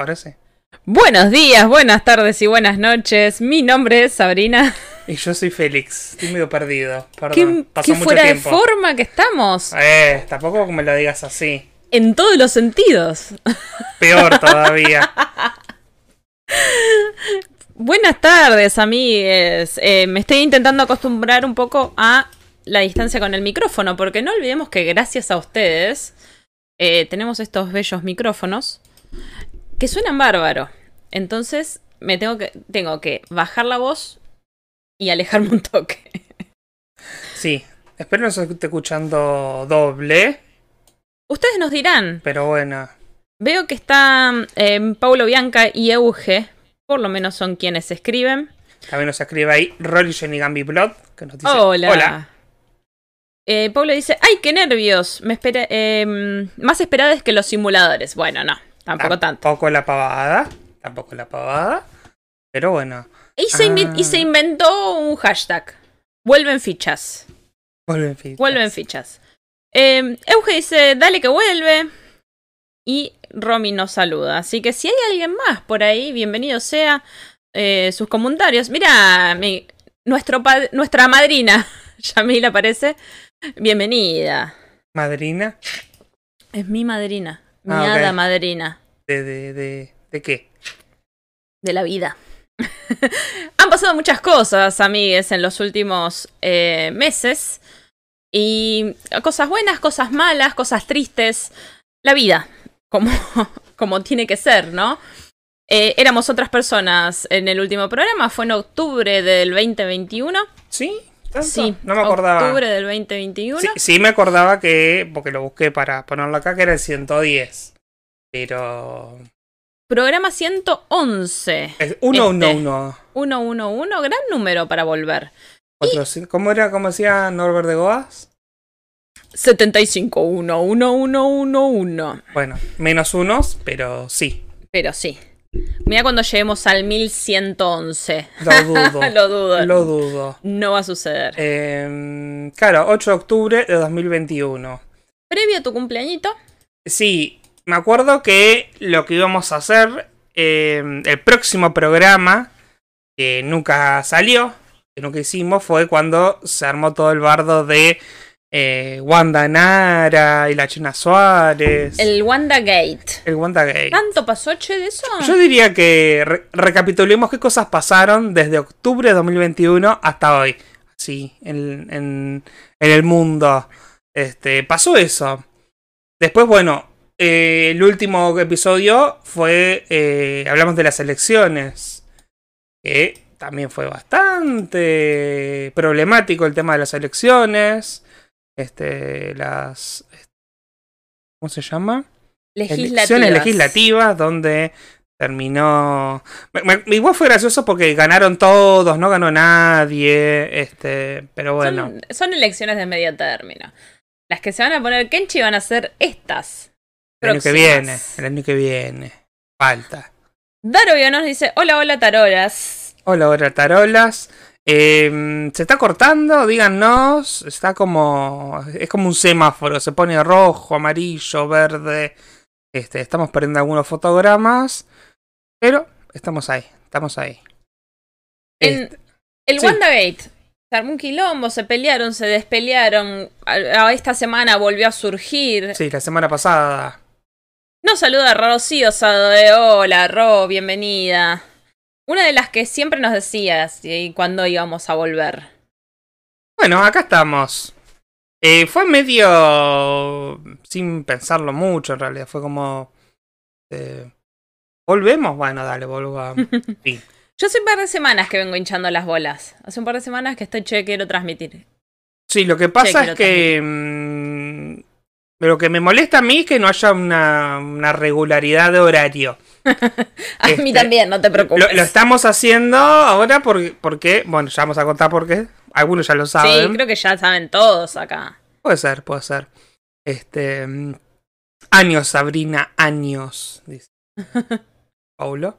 ahora sí. Buenos días, buenas tardes y buenas noches. Mi nombre es Sabrina. Y yo soy Félix. Estoy medio perdido. ¿Qué, Perdón. Pasó qué mucho fuera de forma que estamos? Eh, tampoco me lo digas así. En todos los sentidos. Peor todavía. Buenas tardes, amigues. Eh, me estoy intentando acostumbrar un poco a la distancia con el micrófono, porque no olvidemos que gracias a ustedes eh, tenemos estos bellos micrófonos que suenan bárbaro. Entonces me tengo que, tengo que bajar la voz y alejarme un toque. Sí. Espero no se esté escuchando doble. Ustedes nos dirán. Pero bueno. Veo que están eh, Paulo Bianca y Euge, por lo menos son quienes escriben. También nos escribe ahí Rory Jenny Gambi Blood. Que nos dice: Hola. Hola. Eh, Pablo dice, ¡ay, qué nervios! Me espera, eh, más esperades que los simuladores. Bueno, no, tampoco tanto. Tampoco la pavada. Tampoco la pavada. Pero bueno. Y se, Ah. y se inventó un hashtag. Vuelven fichas. Vuelven fichas. Vuelven fichas. Eh, Euge dice, dale que vuelve. Y Romy nos saluda. Así que si hay alguien más por ahí, bienvenido sea. eh, sus comentarios. Mira, mi, nuestro nuestra madrina, Yamil aparece. Bienvenida. Madrina. Es mi madrina. Mi Ah, hada madrina ¿De, de, de, de qué? de la vida. Han pasado muchas cosas, amigues, en los últimos eh, meses. Y cosas buenas, cosas malas, cosas tristes. La vida, como, como tiene que ser, ¿no? Eh, éramos otras personas en el último programa, fue en octubre del 2021. ¿Sí? ¿Tanto? Sí, No me acordaba. Octubre del 2021. Sí, sí me acordaba que, porque lo busqué para ponerlo acá, que era el 110. Pero... Programa 111. Es 111. Este. 111, gran número para volver. Otro cin- ¿Cómo era? ¿Cómo decía Norbert de Goas? 75, 1, 1, 1, 1, 1. Bueno, menos unos, pero sí. Pero sí. Mira cuando lleguemos al 1111. Lo dudo. Lo dudo. Lo dudo. No va a suceder. Eh, claro, 8 de octubre de 2021. Previo a tu cumpleañito. Sí, me acuerdo que lo que íbamos a hacer, eh, el próximo programa, que nunca salió, que nunca hicimos, fue cuando se armó todo el bardo de eh, Wanda Nara y la China Suárez. El Wanda Gate. el Wanda Gay. ¿Tanto pasó, che, de eso? Yo diría que re- recapitulemos qué cosas pasaron desde octubre de 2021 hasta hoy. Sí, en, en, en el mundo. Este, pasó eso. Después, bueno, eh, el último episodio fue. eh, hablamos de las elecciones. Que también fue bastante problemático el tema de las elecciones. Este, las. ¿Cómo se llama? Legislativas. elecciones legislativas donde terminó me- me- igual fue gracioso porque ganaron todos no ganó nadie este pero bueno Son, son elecciones de medio término. Las que se van a poner Kenchi van a ser estas. el año que viene el año que viene falta Darovio nos dice: Hola, hola, tarolas. hola hola tarolas Eh, se está cortando díganos está como es como un semáforo se pone rojo amarillo verde este estamos perdiendo algunos fotogramas pero estamos ahí estamos ahí En Este, el sí. WandaGate. Se armó un quilombo, se pelearon, se despelearon. A- a esta semana volvió a surgir. Sí, la semana pasada. Nos saluda Rocío Sado de Hola, Ro, bienvenida. Una de las que siempre nos decías y cuándo íbamos a volver. Bueno, acá estamos. Eh, fue medio sin pensarlo mucho, en realidad. Fue como. eh, ¿Volvemos? Bueno, dale, volvamos. Sí. Yo hace un par de semanas que vengo hinchando las bolas. Hace un par de semanas que estoy che, quiero transmitir. Sí, lo que pasa es que. mm, lo que me molesta a mí es que no haya una, una regularidad de horario. A mí Este, también, no te preocupes. Lo, lo estamos haciendo ahora porque, porque. Bueno, ya vamos a contar por qué. Algunos ya lo saben. sí, creo que ya saben todos acá. Puede ser, puede ser. Este. mm, Años, Sabrina, años. Dice. Paulo.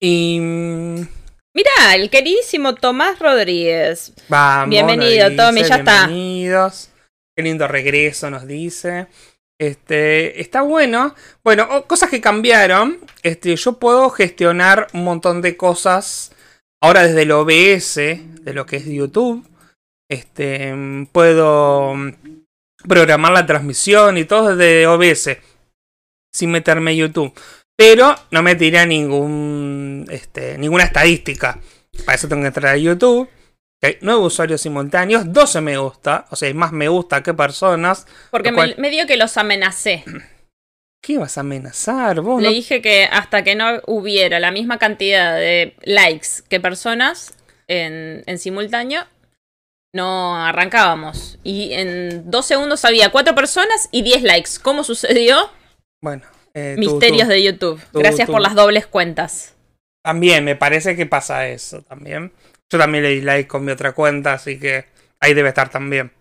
Y. mm, Mirá, el queridísimo Tomás Rodríguez. Vamos. Bienvenido, Tommy, ya está. Bienvenidos. Qué lindo regreso nos dice. Este, está bueno. Bueno, cosas que cambiaron. Este, yo puedo gestionar un montón de cosas ahora desde el OBS, de lo que es YouTube. Este, puedo mm, programar la transmisión y todo desde OBS, sin meterme en YouTube. Pero no me tiré ningún, este, ninguna estadística. Para eso tengo que entrar a YouTube. Nueve usuarios simultáneos, 12 me gusta, o sea, hay más me gusta que personas. Porque me, dio que los amenacé. ¿Qué vas a amenazar vos? Le No- dije que hasta que no hubiera la misma cantidad de likes que personas en, en simultáneo, no arrancábamos. Y en dos segundos había cuatro personas y 10 likes. ¿Cómo sucedió? Bueno, eh, tú- Misterios tú- de YouTube. tú- Gracias por las dobles cuentas. También, me parece que pasa eso también. Yo también le di like con mi otra cuenta, así que ahí debe estar también.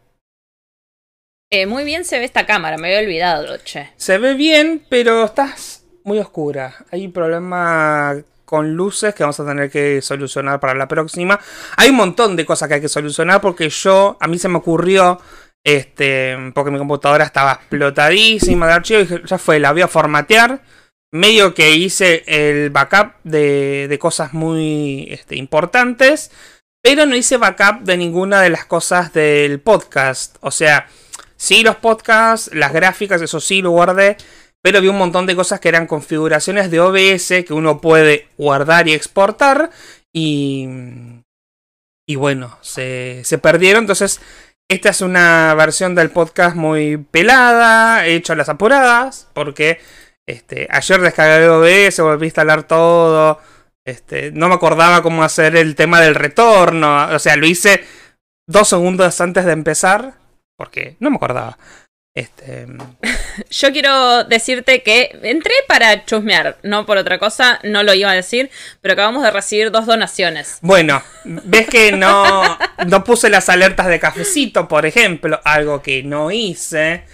Eh, muy bien se ve esta cámara, me había olvidado, che. Se ve bien, pero estás muy oscura. Hay un problema con luces que vamos a tener que solucionar para la próxima. Hay un montón de cosas que hay que solucionar porque yo, a mí se me ocurrió, este, porque mi computadora estaba explotadísima de archivo y dije, ya fue, la voy a formatear. Medio que hice el backup de, cosas muy este, importantes, pero no hice backup de ninguna de las cosas del podcast. O sea, sí los podcasts, las gráficas, eso sí lo guardé, pero vi un montón de cosas que eran configuraciones de OBS que uno puede guardar y exportar y y bueno, se, se perdieron, entonces esta es una versión del podcast muy pelada, he hecho a las apuradas, porque este, ayer descargué OBS, volví a instalar todo, este, no me acordaba cómo hacer el tema del retorno, o sea, lo hice dos segundos antes de empezar, porque no me acordaba. Este, Yo quiero decirte que entré para chusmear, no por otra cosa, no lo iba a decir, pero acabamos de recibir dos donaciones. bueno, ves que no, no puse las alertas de cafecito, por ejemplo, algo que no hice.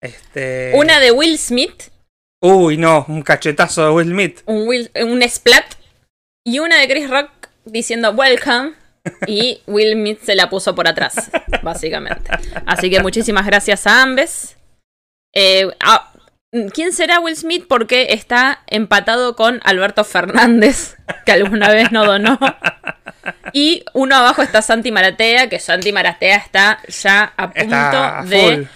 Este, Una de Will Smith, Uy, no, un cachetazo de Will Smith. un, Will- un splat, y una de Chris Rock diciendo welcome. Y Will Smith se la puso por atrás, básicamente. Así que muchísimas gracias a ambes. Eh, ah, ¿Quién será Will Smith? Porque está empatado con Alberto Fernández, que alguna vez no donó. Y uno abajo está Santi Maratea, que Santi Maratea está ya a punto de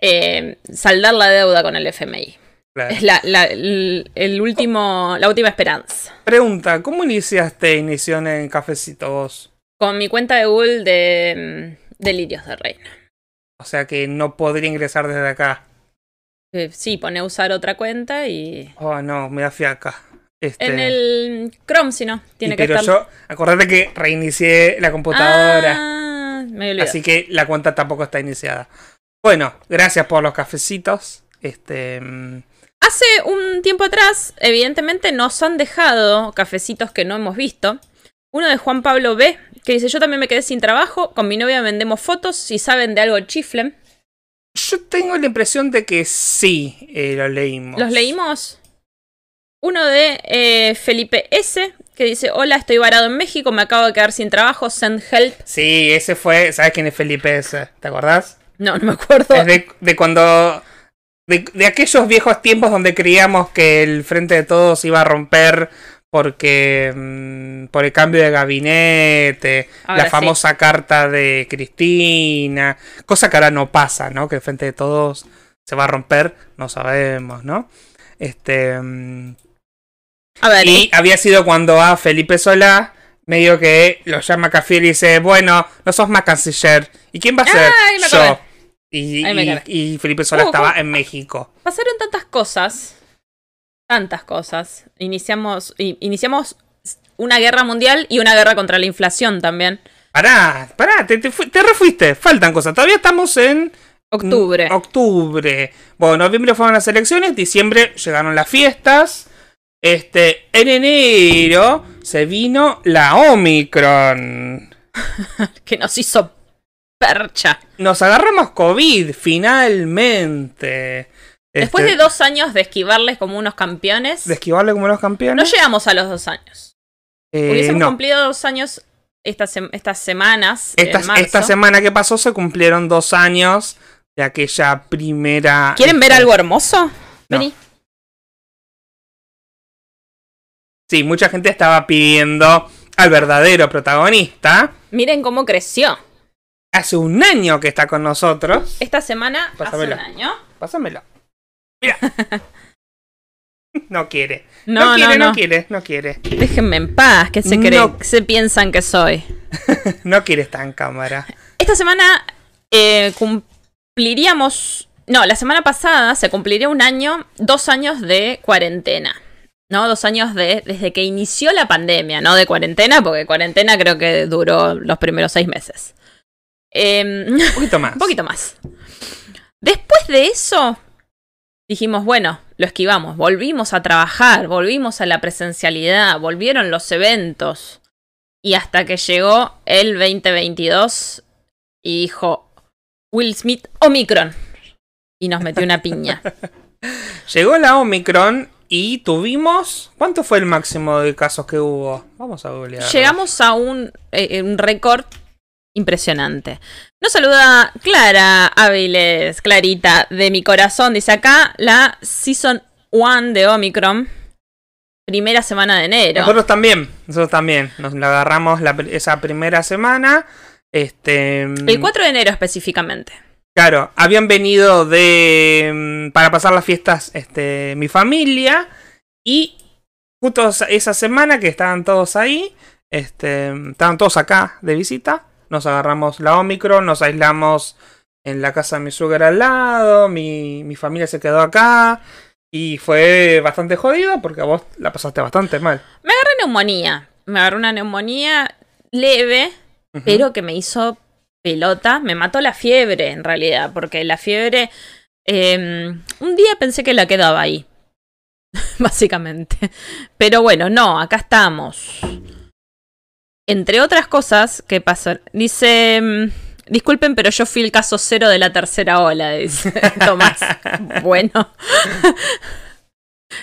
eh, saldar la deuda con el FMI. Claro. Es la, la- el, el último, la última esperanza. Pregunta, ¿cómo iniciaste inición en Cafecito vos? Con mi cuenta de Google de mm, Delirios de Reina. O sea que no podría ingresar desde acá. Eh, sí, pone a usar otra cuenta y. Oh, no, me da fiaca. Este, En el Chrome, si no, tiene y que pero estar. yo, acordate que reinicié la computadora. Ah, me así que la cuenta tampoco está iniciada. Bueno, gracias por los cafecitos. Este. Hace un tiempo atrás, evidentemente, nos han dejado cafecitos que no hemos visto. Uno de Juan Pablo B, que dice: Yo también me quedé sin trabajo. Con mi novia vendemos fotos. Si saben de algo, chiflen. Yo tengo la impresión de que sí, eh, lo leímos. ¿Los leímos? Uno de eh, Felipe S, que dice: Hola, estoy varado en México. Me acabo de quedar sin trabajo. Send help. Sí, ese fue. ¿Sabes quién es Felipe ese? ¿Te acordás? No, no me acuerdo. Es de, de cuando. De, de aquellos viejos tiempos donde creíamos que el Frente de Todos iba a romper porque. mm, por el cambio de gabinete, Ahora la sí. famosa carta de Cristina. Cosa que ahora no pasa, ¿no? Que el Frente de Todos se va a romper, no sabemos, ¿no? Este. mm, A ver, y había sido cuando a Felipe Solá. Medio que lo llama Café y dice, bueno, no sos más canciller. ¿Y quién va a ser? Ay, me acordé. Yo. Y, Felipe Solá Uh, estaba en México. pasaron tantas cosas. Tantas cosas. Iniciamos, iniciamos una guerra mundial y una guerra contra la inflación también. Pará, pará, te, te, fu- te refuiste. Faltan cosas. Todavía estamos en Octubre. mm, octubre. Bueno, noviembre fueron las elecciones, diciembre llegaron las fiestas. Este, en enero se vino la Omicron. que nos hizo percha. Nos agarramos COVID, finalmente. Después Este, de dos años de esquivarles como unos campeones, de esquivarle como no campeones. llegamos a los dos años. Eh, Hubiésemos no. cumplido dos años estas, sem- estas semanas. en Esta, marzo. esta semana que pasó se cumplieron dos años de aquella primera. ¿Quieren ver este, algo hermoso? Vení. Sí, mucha gente estaba pidiendo al verdadero protagonista. Miren cómo creció. Hace un año que está con nosotros. Esta semana Pásamelo. hace un año. Pásamelo. Mira. No quiere. No, no, quiere, no. no quiere, no quiere. Déjenme en paz, ¿qué se No. creen? ¿Qué se piensan que soy? No quiere estar en cámara. Esta semana eh, cumpliríamos. No, la semana pasada se cumpliría un año, dos años de cuarentena. ¿No? Dos años de. desde que inició la pandemia, no de cuarentena, porque cuarentena creo que duró los primeros seis meses. Em, Un poquito más. un poquito más. Después de eso, dijimos, bueno, lo esquivamos, volvimos a trabajar, volvimos a la presencialidad, volvieron los eventos. Y hasta que llegó el 2022 y dijo, Will Smith, Omicron. Y nos metió una piña. Llegó la Omicron y tuvimos. ¿Cuánto fue el máximo de casos que hubo? Vamos a googlear. Llegamos a un, eh, un récord impresionante. Nos saluda Clara Áviles, Clarita de mi corazón. Dice acá la Season 1 de Omicron. Primera semana de enero. Nosotros también, nosotros también. Nos la agarramos la esa primera semana. Este. El 4 de enero específicamente. Claro, habían venido de. mm, para pasar las fiestas, este, mi familia. Y justo esa- esa semana que estaban todos ahí. Este. Estaban todos acá de visita. Nos agarramos la Omicron, nos aislamos en la casa de mi suegra al lado. Mi, mi familia se quedó acá. Y fue bastante jodido porque a vos la pasaste bastante mal. Me agarré neumonía. Me agarré una neumonía leve, pero que me hizo pelota. Me mató la fiebre, en realidad, porque la fiebre. eh, un día pensé que la quedaba ahí. Básicamente. Pero bueno, no, acá estamos. Entre otras cosas que pasan. Dice. mm, Disculpen, pero yo fui el caso cero de la tercera ola, dice Tomás. bueno,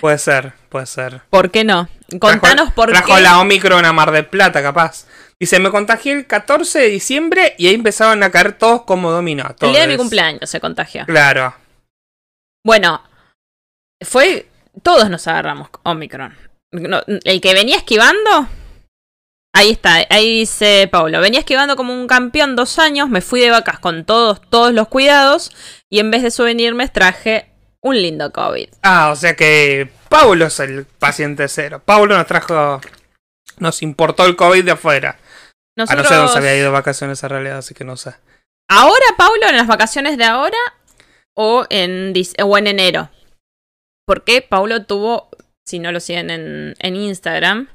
Puede ser, puede ser. ¿por qué no? Contanos Trajo- por trajo qué. la Omicron a Mar del Plata, capaz. Dice, me contagié el 14 de diciembre y ahí empezaron a caer todos como dominó. El día de mi cumpleaños se contagió. Claro. Bueno, fue. Todos nos agarramos Omicron. No, el que venía esquivando. Ahí está, ahí dice Pablo. Venía esquivando como un campeón dos años. Me fui de vacas con todos, todos los cuidados. Y en vez de souvenirme, traje un lindo COVID. Ah, o sea que Paulo es el paciente cero. Paulo nos trajo... Nos importó el COVID de afuera. Ah, no Nosotros, sé dónde se había ido de vacaciones en realidad, así que no sé. Ahora, Pablo, en las vacaciones de ahora o en, o en enero. Porque Paulo tuvo, si no lo siguen en, en Instagram,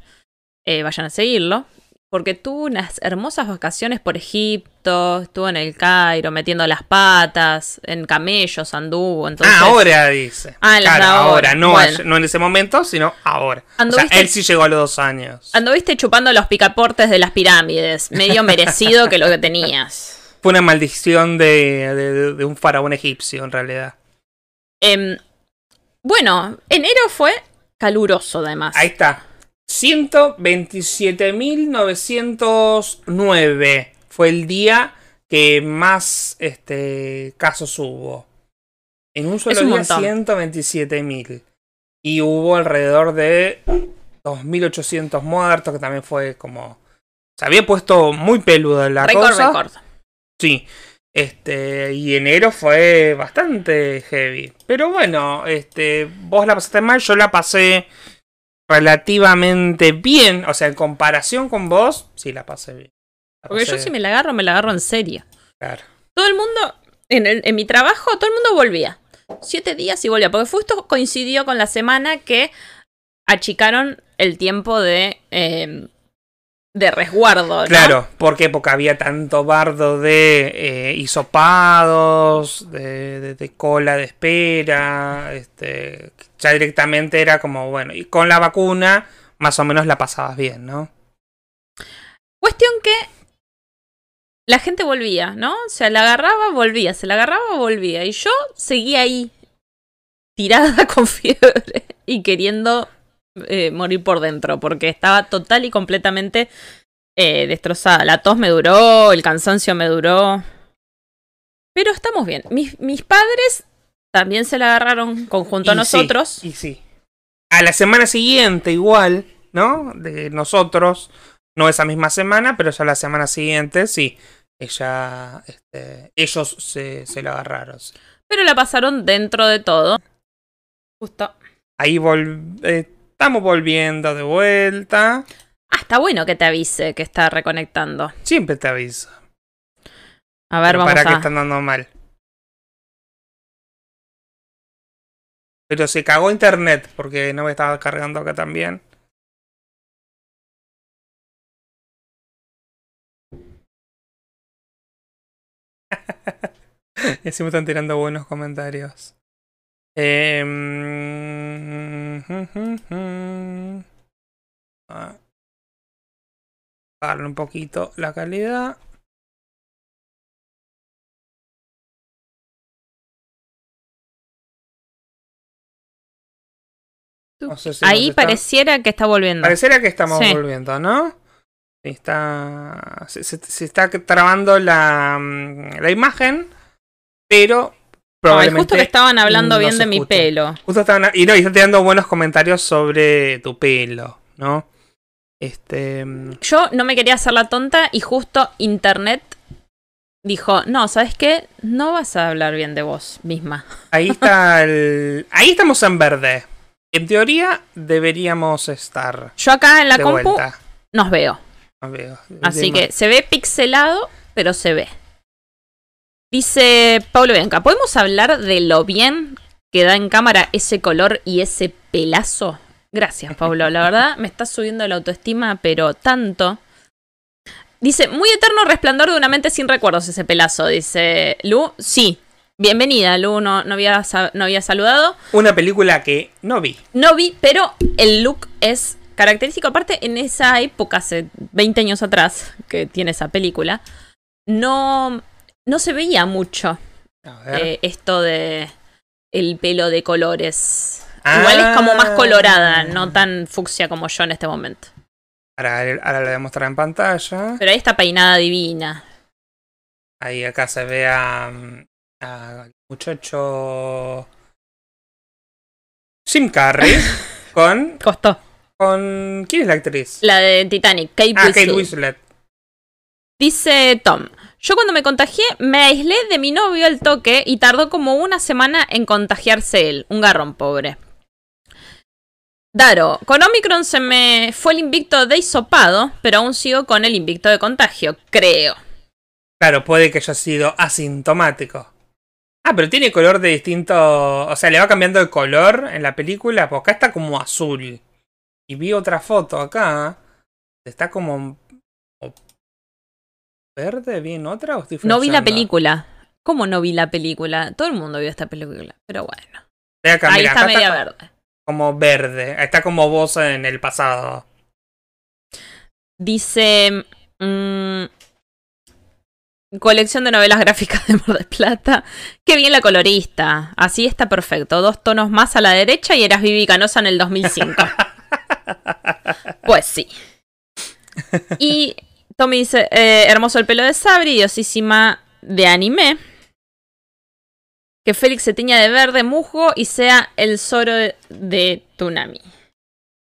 eh, vayan a seguirlo. Porque tuvo unas hermosas vacaciones por Egipto, estuvo en el Cairo metiendo las patas, en camellos anduvo. Entonces, ah, ahora dice. Ah, claro, ahora. ahora. No, Bueno. no en ese momento, sino ahora. O sea, Anduviste- él sí llegó a los dos años. Anduviste chupando los picaportes de las pirámides, medio merecido que lo que tenías. Fue una maldición de, de- de un faraón egipcio, en realidad. Em, bueno, enero fue caluroso además. Ahí está. 127.909 fue el día que más este, casos hubo. En un solo un día, montón. 127.000. Y hubo alrededor de 2.800 muertos, que también fue como... Se había puesto muy peluda la récord, cosa. récord. Sí. Este, y enero fue bastante heavy. Pero bueno, este, vos la pasaste mal, yo la pasé relativamente bien. O sea, en comparación con vos, sí la pasé bien. La Porque yo si me la agarro, me la agarro en serio. claro. Todo el mundo, en, el- en mi trabajo, todo el mundo volvía. Siete días y volvía. Porque justo coincidió con la semana que achicaron el tiempo de, eh, de resguardo. ¿no? Claro, ¿por qué? Porque había tanto bardo de eh, hisopados, de, de- de cola de espera, este, ya directamente era como, bueno, y con la vacuna más o menos la pasabas bien, ¿no? Cuestión que la gente volvía, ¿no? O sea, la agarraba, volvía, se la agarraba, volvía. Y yo seguía ahí, tirada con fiebre y queriendo eh, morir por dentro, porque estaba total y completamente eh, destrozada. La tos me duró, el cansancio me duró. Pero estamos bien. Mis, mis padres también se la agarraron conjunto a sí, nosotros. y sí. A la semana siguiente, igual, ¿no? De nosotros, no esa misma semana, pero ya la semana siguiente, sí. Ella, este, ellos se, se la agarraron. sí. Pero la pasaron dentro de todo. Justo. Ahí vol- eh, estamos volviendo de vuelta. Ah, está bueno que te avise que está reconectando. Siempre te aviso. A ver, Pero vamos para que a. están dando mal. Pero se cagó internet porque no me estaba cargando acá también. y así me están tirando buenos comentarios. Em, ah. Bajarle un poquito la calidad. No sé si Ahí está- pareciera que está volviendo. Pareciera que estamos Sí. volviendo, ¿no? Está. Se, se- se está trabando la, mm, la imagen, pero Ay, justo que estaban hablando no bien de mi pelo. justo estaban- y no, y están tirando buenos comentarios sobre tu pelo, ¿no? Este. mm, Yo no me quería hacer la tonta y justo internet dijo, no, ¿sabes qué? No vas a hablar bien de vos misma. Ahí está el. Ahí estamos en verde. En teoría deberíamos estar Yo acá en la compu vuelta. nos veo. No veo. Así Dime. que se ve pixelado, pero se ve. Dice Pablo Bianca, ¿podemos hablar de lo bien que da en cámara ese color y ese pelazo? Gracias, Pablo. La verdad me está subiendo la autoestima, pero tanto. Dice, muy eterno resplandor de una mente sin recuerdos ese pelazo, dice Lu. Sí, bienvenida, Lu, no, no, había, no había saludado. Una película que no vi. No vi, pero el look es característico. Aparte, en esa época, hace 20 años atrás, que tiene esa película, no, no se veía mucho eh, esto de el pelo de colores. Igual es como más Ah. colorada, no tan fucsia como yo en este momento. Ahora, ahora la voy a mostrar en pantalla. Pero ahí está peinada divina. Ahí acá se ve a, a muchacho Jim Carrey con, Costó. con ¿quién es la actriz? La de Titanic, Kate ah, Kate Winslet. Dice Tom, yo cuando me contagié me aislé de mi novio al toque y tardó como una semana en contagiarse él, un garrón pobre. Daro, con Omicron se me fue el invicto de hisopado, pero aún sigo con el invicto de contagio, creo. Claro, puede que haya sido asintomático. Ah, pero tiene color de distinto. O sea, le va cambiando el color en la película. Porque acá está como azul. Y vi otra foto acá. Está como. ¿Verde? ¿Vi en otra? ¿O estoy No vi la película. ¿Cómo no vi la película? Todo el mundo vio esta película, pero bueno. Acá, Ahí mira, está media verde. Como verde. Está como vos en el pasado. Dice. mm, colección de novelas gráficas de Mar del Plata. Qué bien la colorista. Así está perfecto. Dos tonos más a la derecha y eras Vivi Canosa en el 2005. pues sí. Y Tommy dice: eh, Hermoso el pelo de Sabri, diosísima de anime. Que Félix se tiña de verde musgo y sea el Zoro de, Tsunami.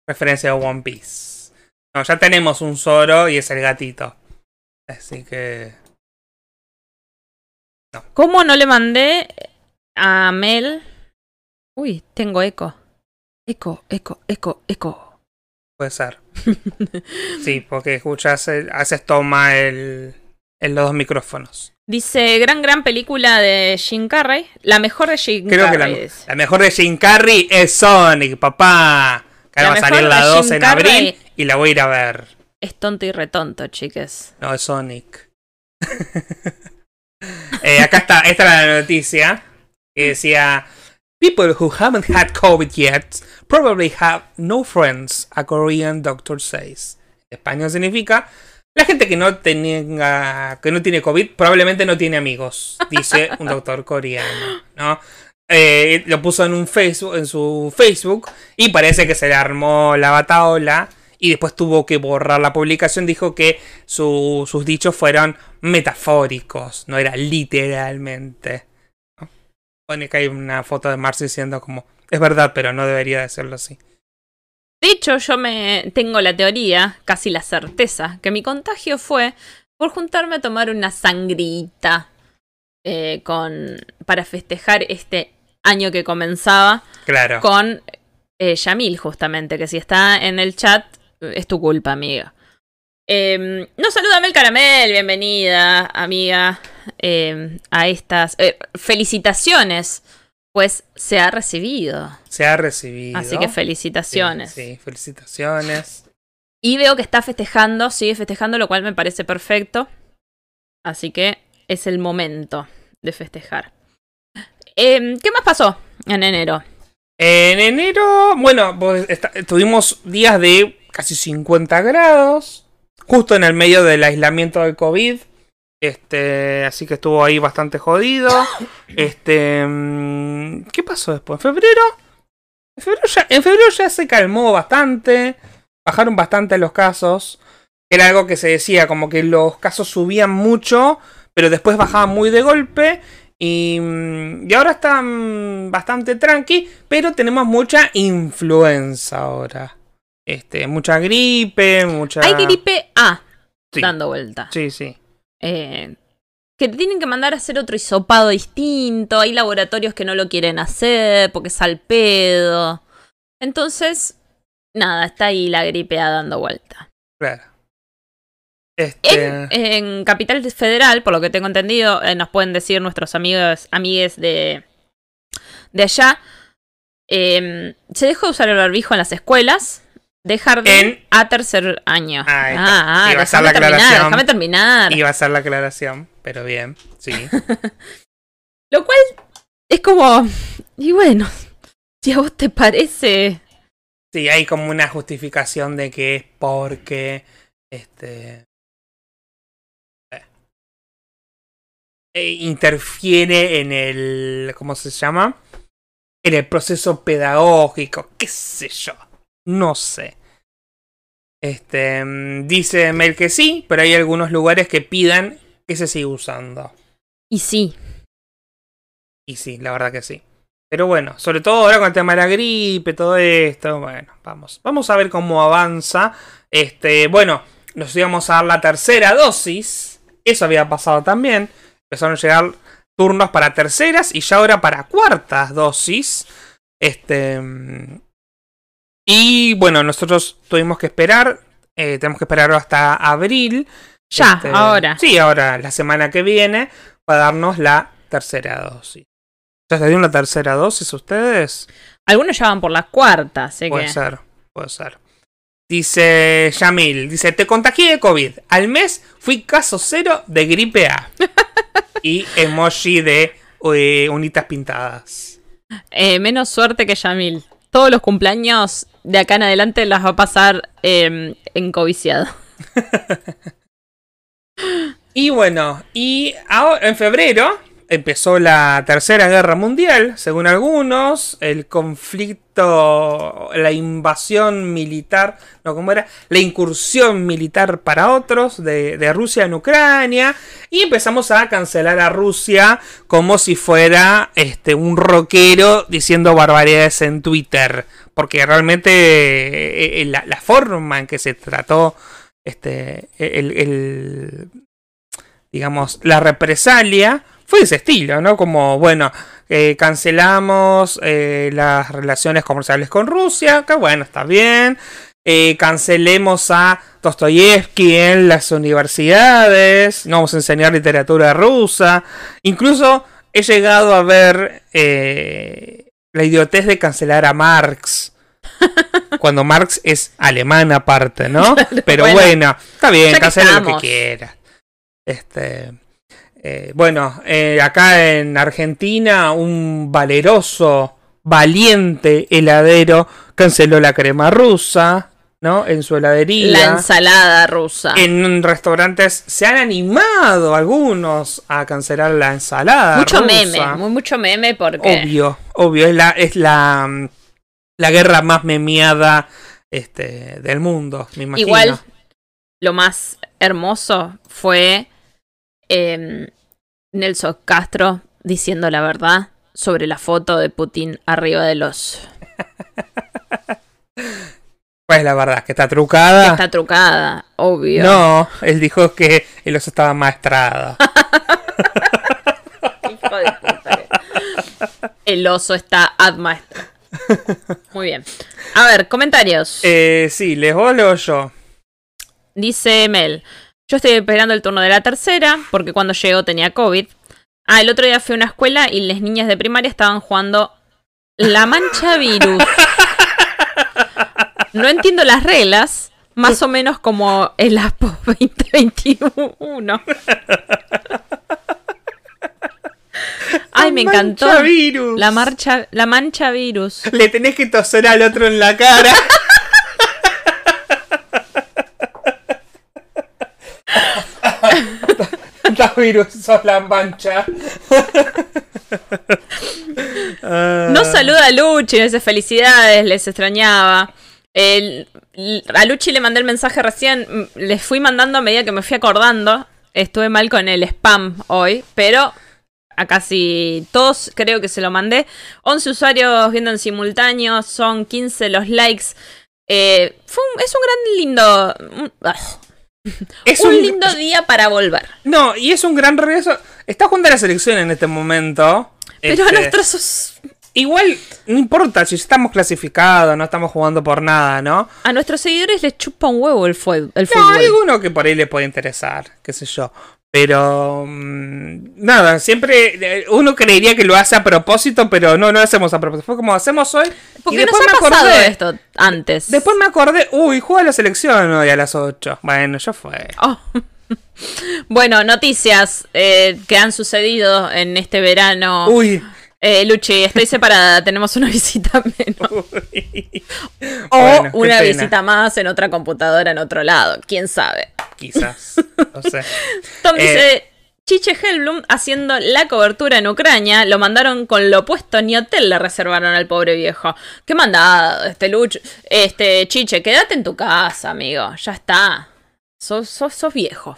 Referencia a One Piece. No, ya tenemos un Zoro y es el gatito. Así que. ¿Cómo no le mandé a Mel? Uy, tengo eco. Eco, eco, eco, eco. Puede ser. Sí, porque escuchas, el- haces toma el, en los dos micrófonos. Dice, gran, gran película de Jim Carrey. La mejor de Jim Creo que la, Carrey. dice. la mejor de Jim Carrey es Sonic, papá. Que va a salir la de 2 Jim en Carrey- abril y la voy a ir a ver. Es tonto y retonto, chiques. No, es Sonic. Eh, acá está, esta era la noticia que decía: People who haven't had COVID yet probably have no friends, a Korean doctor says. En español significa: La gente que no tenga, que no tiene COVID probablemente no tiene amigos, dice un doctor coreano, ¿no? Eh, lo puso en un Facebook, en su Facebook, y parece que se le armó la bataola y después tuvo que borrar la publicación. Dijo que su- sus dichos fueron metafóricos, no era literalmente. ¿No? Pone que hay una foto de Marx diciendo como, es verdad, pero no debería decirlo así. De hecho, yo me tengo la teoría, casi la certeza, que mi contagio fue por juntarme a tomar una sangrita eh, con para festejar este año que comenzaba Claro. con eh, Yamil, justamente, que si está en el chat, es tu culpa, amiga. Eh, no, salúdame el caramel, bienvenida, amiga, eh, a estas eh, felicitaciones, pues se ha recibido. Se ha recibido. Así que felicitaciones. Sí, felicitaciones. Y veo que está festejando, sigue festejando, lo cual me parece perfecto. Así que es el momento de festejar. Em, ¿Qué más pasó en enero? En enero, bueno, pues, tuvimos días de casi 50 grados, justo en el medio del aislamiento del COVID. Este, así que estuvo ahí bastante jodido. Este, mm, ¿qué pasó después? ¿En febrero? En febrero ya, en febrero ya se calmó bastante, bajaron bastante los casos. Era algo que se decía, como que los casos subían mucho, pero después bajaban muy de golpe. Y, mm, y ahora están bastante tranqui, pero tenemos mucha influenza ahora. Este, mucha gripe, mucha. Hay gripe A Sí, dando vuelta. sí, sí. Eh, que te tienen que mandar a hacer otro hisopado distinto. Hay laboratorios que no lo quieren hacer porque es al pedo. Entonces, nada, está ahí la gripe A dando vuelta. Claro. Este, En, en Capital Federal, por lo que tengo entendido, eh, nos pueden decir nuestros amigos, amigues de, de allá, eh, se dejó de usar el barbijo en las escuelas de jardín En- a tercer año. Ahí está. ah, ah, Iba a ser déjame la terminar, déjame terminar. iba a ser la aclaración, pero bien, sí. Lo cual es como, y bueno, si a vos te parece... Sí, hay como una justificación de que es porque. Este. eh, eh, interfiere en el. ¿Cómo se llama? En el proceso pedagógico. ¿Qué sé yo? No sé. Este. mm, Dice Mel que sí, pero hay algunos lugares que pidan que se siga usando. Y sí, Y sí, la verdad que sí. Pero bueno, sobre todo ahora con el tema de la gripe, todo esto, bueno, vamos. Vamos a ver cómo avanza. Este, bueno, nos íbamos a dar la tercera dosis. Eso había pasado también. Empezaron a llegar turnos para terceras y ya ahora para cuartas dosis. Este. Y bueno, nosotros tuvimos que esperar. eh, tenemos que esperar hasta abril. ya, Este, ahora. Sí, ahora, la semana que viene, para darnos la tercera dosis. ¿Ya se dieron la tercera dosis ustedes? Algunos ya van por la cuarta, así Puede que... ser, puede ser. Dice Yamil, dice, te contagié de COVID. Al mes fui caso cero de gripe A. y emoji de eh, unitas pintadas. Eh, menos suerte que Yamil. Todos los cumpleaños de acá en adelante las va a pasar eh, en coviciado. Y bueno, y ahora, en febrero empezó la Tercera Guerra Mundial, según algunos, el conflicto, la invasión militar, no, ¿cómo era? La incursión militar para otros de, de Rusia en Ucrania, y empezamos a cancelar a Rusia como si fuera este, un rockero diciendo barbaridades en Twitter, porque realmente eh, eh, la, forma en que se trató este, digamos, la represalia fue ese estilo, ¿no? Como, bueno, eh, cancelamos las relaciones comerciales con Rusia, que bueno, está bien. Cancelemos a Dostoyevsky en las universidades, no vamos a enseñar literatura rusa. Incluso he llegado a ver la idiotez de cancelar a Marx. Cuando Marx es alemán aparte, ¿no? Pero bueno. bueno, está bien, cancela lo que quiera. Este, eh, bueno, eh, acá en Argentina, un valeroso, valiente heladero canceló la crema rusa, ¿no? En su heladería. La ensalada rusa. En restaurantes se han animado algunos a cancelar la ensalada. mucho rusa. meme, muy, mucho meme porque... Obvio, obvio, es la, es la, mm, la guerra más memeada este, del mundo, me imagino. Igual, lo más hermoso fue em, Nelson Castro diciendo la verdad sobre la foto de Putin arriba de los... Pues la verdad, que está trucada. Está trucada, obvio. No, él dijo que el oso estaba maestrado. Hijo de puta. El oso está ad maestro. Muy bien. A ver, comentarios. Eh, sí, ¿les o leo yo? Dice Mel. Yo estoy esperando el turno de la tercera, porque cuando llegó tenía COVID. Ah, el otro día fui a una escuela y las niñas de primaria estaban jugando La Mancha Virus. No entiendo las reglas, más o menos como el APO 2021. Ay, me encantó. Mancha virus. La marcha, la mancha virus. Le tenés que toser al otro en la cara. Tantos virus sos la mancha. No saluda a Luchi, dice felicidades, les extrañaba. El- a Luchi le mandé el mensaje recién, les fui mandando a medida que me fui acordando. Estuve mal con el spam hoy, pero a casi todos creo que se lo mandé. 11 usuarios viendo en simultáneo, son 15 los likes. Eh, fue un- es un gran lindo... un- ah, Es un lindo día para volver. No, y es un gran regreso. Está jugando a la selección en este momento. Pero a Este, nuestros Igual, no importa si estamos clasificados, no estamos jugando por nada, ¿no? a nuestros seguidores les chupa un huevo el, fue- el No, fútbol. hay alguno que por ahí le puede interesar, qué sé yo. Pero mm, nada, siempre eh, uno creería que lo hace a propósito, pero no, no lo hacemos a propósito. Fue como hacemos hoy. y Porque nos después ha me pasado acordé. esto antes. Después me acordé, uy, juega la selección hoy a las 8. Bueno, ya fue. Oh. bueno, noticias eh, que han sucedido en este verano. Uy. Eh, Luchi, estoy separada, tenemos una visita menos. uy. O Bueno, una visita más en otra computadora en otro lado, quién sabe. Quizás. No sé. Tom Eh. dice, Chiche Hellblum haciendo la cobertura en Ucrania, lo mandaron con lo puesto, ni hotel le reservaron al pobre viejo. Qué mandado, este Luch, este Chiche, quédate en tu casa, amigo, ya está. Sos, sos, sos viejo.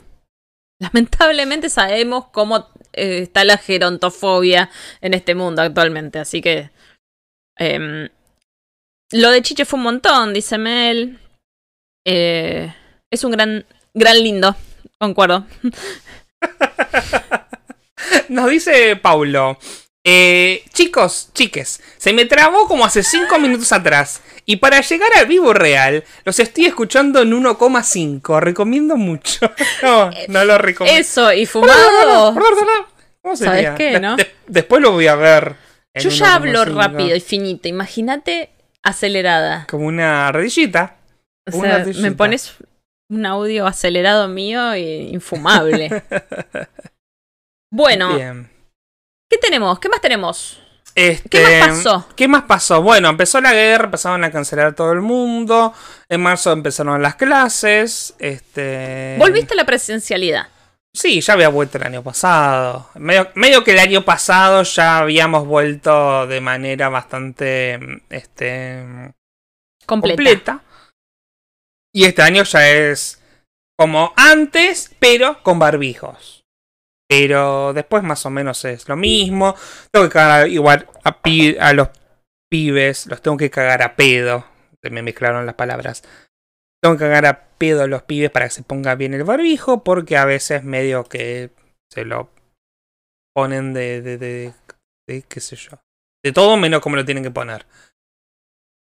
Lamentablemente sabemos cómo eh, está la gerontofobia en este mundo actualmente, así que... em, lo de Chiche fue un montón, dice Mel. Eh, es un gran, gran lindo, concuerdo. Nos dice Paulo. Eh, chicos, chiques, se me trabó como hace 5 minutos atrás. Y para llegar al vivo real, los estoy escuchando en 1,5. Recomiendo mucho. No, no lo recomiendo. Eso, y fumado. ¿Cómo ¿Sabes qué, no? de- después lo voy a ver. Yo ya hablo 1,5. rápido y finito. Imagínate acelerada. Como una rodillita. O Una sea, ardillita. me pones un audio acelerado mío e infumable. bueno, Bien. ¿Qué tenemos? ¿Qué más tenemos? Este, ¿Qué más pasó? ¿Qué más pasó? Bueno, empezó la guerra, empezaron a cancelar todo el mundo. En marzo empezaron las clases. Este. Volviste a la presencialidad. Sí, ya había vuelto el año pasado. Medio, medio que el año pasado ya habíamos vuelto de manera bastante este, Completa. completa. Y este año ya es como antes, pero con barbijos. Pero después más o menos es lo mismo. Tengo que cagar igual a, a los pibes, los tengo que cagar a pedo. Me mezclaron las palabras. Tengo que cagar a pedo a los pibes para que se ponga bien el barbijo, porque a veces medio que se lo ponen de, de, de, de qué sé yo. De todo menos como lo tienen que poner.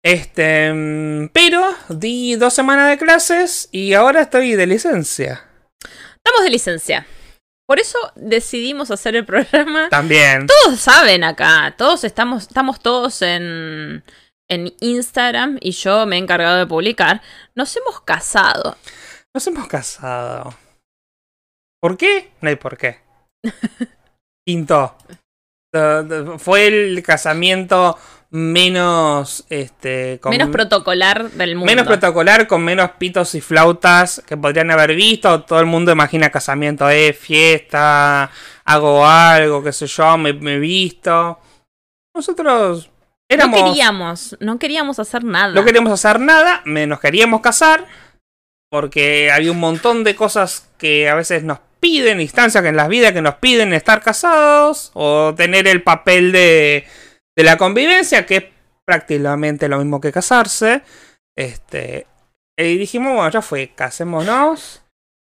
Este, mm, pero di dos semanas de clases y ahora estoy de licencia. Estamos de licencia. Por eso decidimos hacer el programa. También. Todos saben acá. Todos estamos, estamos todos en, en Instagram y yo me he encargado de publicar. Nos hemos casado. Nos hemos casado. ¿Por qué? No hay por qué. Quinto. Fue el casamiento menos este con- Menos protocolar del mundo. menos protocolar con menos pitos y flautas que podrían haber visto todo el mundo imagina casamiento eh fiesta hago algo qué sé yo me, me visto nosotros Éramos, No queríamos, no queríamos hacer nada. no queríamos hacer nada, menos queríamos casar, porque había un montón de cosas que a veces nos piden, instancias que en las vidas que nos piden estar casados, o tener el papel de, de la convivencia, que es prácticamente lo mismo que casarse. Este, y dijimos, bueno, ya fue, casémonos.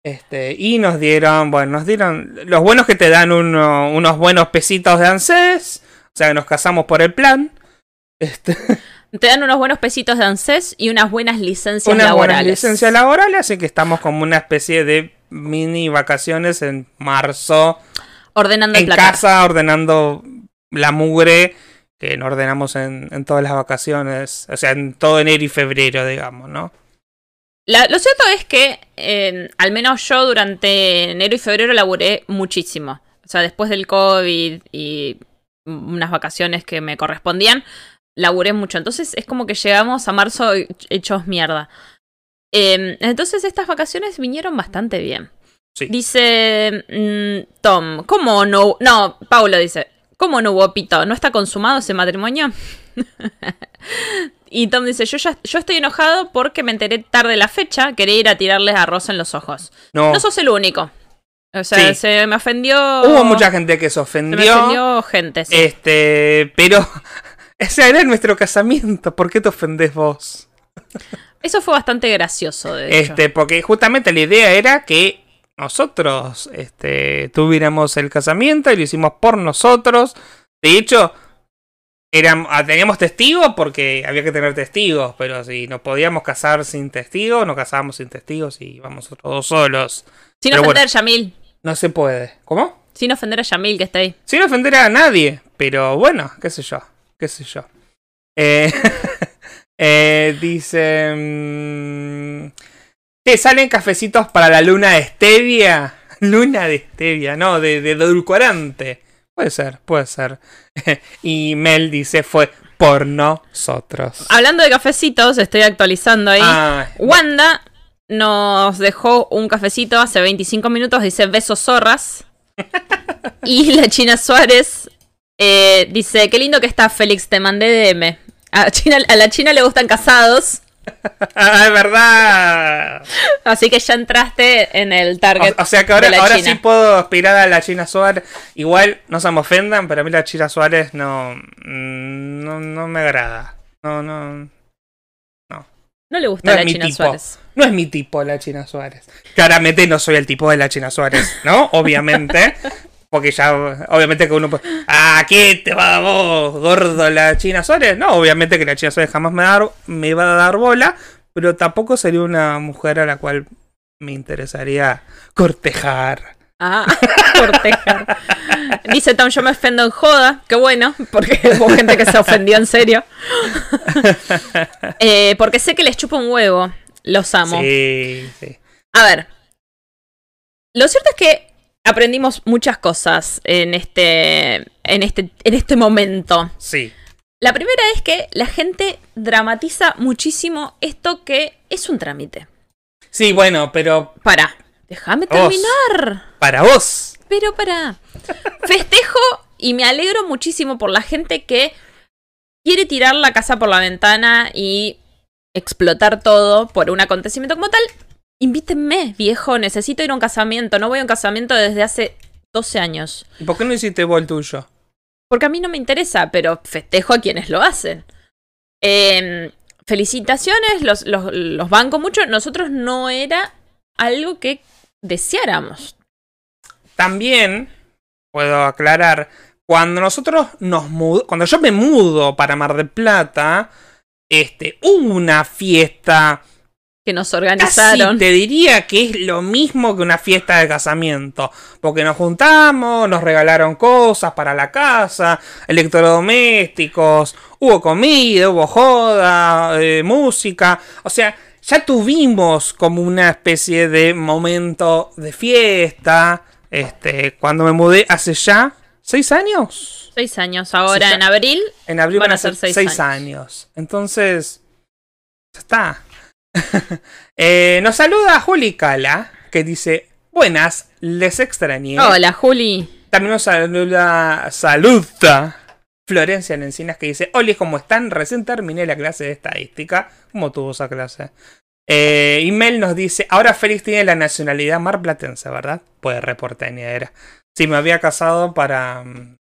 Este, y nos dieron, bueno, nos dieron los buenos que te dan uno- unos buenos pesitos de ANSES. O sea, que nos casamos por el plan. Este, Te dan unos buenos pesitos de ANSES y unas buenas licencias unas laborales. buenas licencias laborales, así que estamos como una especie de mini vacaciones en marzo. Ordenando el En placar. casa, ordenando la mugre que no ordenamos en, en todas las vacaciones. O sea, en todo enero y febrero, digamos, ¿no? La- lo cierto es que, eh, al menos yo durante enero y febrero laburé muchísimo. O sea, después del COVID y unas vacaciones que me correspondían, laburé mucho. Entonces es como que llegamos a marzo hechos mierda. Eh, entonces estas vacaciones vinieron bastante bien. Sí. Dice mm, Tom, ¿cómo no? No, Paulo dice, ¿cómo no hubo pito? ¿No está consumado ese matrimonio? y Tom dice, yo, ya, yo estoy enojado porque me enteré tarde la fecha, quería ir a tirarles arroz en los ojos. No, No sos el único. O sea, Sí. se me ofendió... hubo mucha gente que se Se me ofendió. ofendió gente, sí. Este, pero ese era nuestro casamiento. ¿Por qué te ofendés vos? Eso fue bastante gracioso, de hecho. Este, porque justamente la idea era que nosotros este, tuviéramos el casamiento y lo hicimos por nosotros. De hecho, eran, ah, teníamos testigos porque había que tener testigos, pero si nos podíamos casar sin testigos, nos casábamos sin testigos y íbamos todos solos. Sin pero ofender a Yamil. No se puede. ¿Cómo? Sin ofender a Yamil que está ahí. Sin ofender a nadie, pero bueno, qué sé yo, qué sé yo. Eh, eh, dice... mm, ¿Te salen cafecitos para la luna de stevia? Luna de stevia, no, de, de edulcorante. Puede ser, puede ser. y Mel dice fue por nosotros. Hablando de cafecitos, estoy actualizando ahí. Ah, Wanda nos dejó un cafecito hace 25 minutos, dice besos zorras. y la China Suárez eh, dice, qué lindo que está Félix, te mandé DM. A, China, a la China le gustan casados, es verdad. así que ya entraste en el target. O, o sea que ahora, de la ahora China. sí puedo aspirar a la China Suárez. Igual no se me ofendan, pero a mí la China Suárez no, mm, no, no me agrada. No, no. No le gusta No la China tipo. Suárez. No es mi tipo la China Suárez. Claramente no soy el tipo de la China Suárez, ¿no? Obviamente. Porque ya, obviamente que uno puede. ¿A qué te va vos, gordo, la China Suárez? No, obviamente que la China Suárez jamás me, va a dar- me va a dar bola. Pero tampoco sería una mujer a la cual me interesaría cortejar. Ah, cortejar. Dice Tom, yo me ofendo en joda. Qué bueno, porque hubo gente que se ofendió en serio. Eh, porque sé que les chupa un huevo. Los amo. Sí, sí. A ver. Lo cierto es que aprendimos muchas cosas en este, en este, en este momento. Sí. La primera es que la gente dramatiza muchísimo esto que es un trámite. Sí, bueno, pero Para, déjame terminar. para vos. Pero para. Festejo y me alegro muchísimo por la gente que quiere tirar la casa por la ventana y explotar todo por un acontecimiento como tal. Invítenme, viejo, necesito ir a un casamiento. No voy a un casamiento desde hace 12 años. ¿Y por qué no hiciste vos el tuyo? Porque a mí no me interesa, pero festejo a quienes lo hacen. Eh, felicitaciones, los, los, los banco mucho. Nosotros no era algo que deseáramos. También puedo aclarar, cuando nosotros nos mudamos, cuando yo me mudo para Mar del Plata, este, hubo una fiesta, Que nos casi organizaron. te diría que es lo mismo que una fiesta de casamiento, porque nos juntamos, nos regalaron cosas para la casa, electrodomésticos, hubo comida, hubo joda, eh, música, o sea, ya tuvimos como una especie de momento de fiesta, este, cuando me mudé hace ya seis años. Seis años. Ahora en abril En abril Van van a ser seis, seis años. Entonces, ya está. Eh, nos saluda Juli Cala, que dice, buenas, les extrañé. Hola, Juli. También nos saluda, saluda Florencia en Encinas que dice, Oli, ¿cómo están? Recién terminé la clase de estadística. ¿Cómo tuvo esa clase? Eh, y Mel nos dice, ahora Félix tiene la nacionalidad marplatense, ¿verdad? Pues reporteña era. Sí, me había casado para... mm,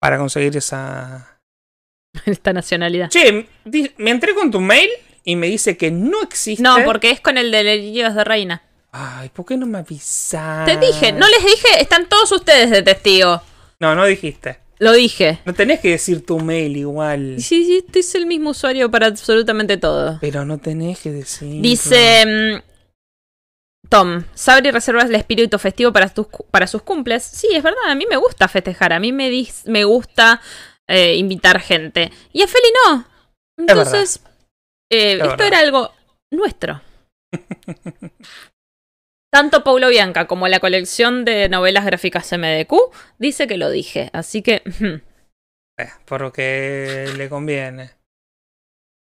Para conseguir esa... Esta nacionalidad. Che, me entré con tu mail y me dice que no existe... No, porque es con el de Leyes de Reina. Ay, ¿por qué no me avisaste? Te dije, no les dije, están todos ustedes de testigo. No, no dijiste. Lo dije. No tenés que decir tu mail igual. Sí, sí, este es el mismo usuario para absolutamente todo. Pero no tenés que decir. Dice mm, Tom, Sabri reservas el espíritu festivo para, tus, para sus cumples. Sí, es verdad, a mí me gusta festejar, a mí me, dis- me gusta eh, invitar gente. Y a Feli no. Entonces, eh, Es esto verdad. era algo nuestro. Tanto Paulo Bianca como la colección de novelas gráficas MDQ dice que lo dije, así que... Eh, por lo que le conviene.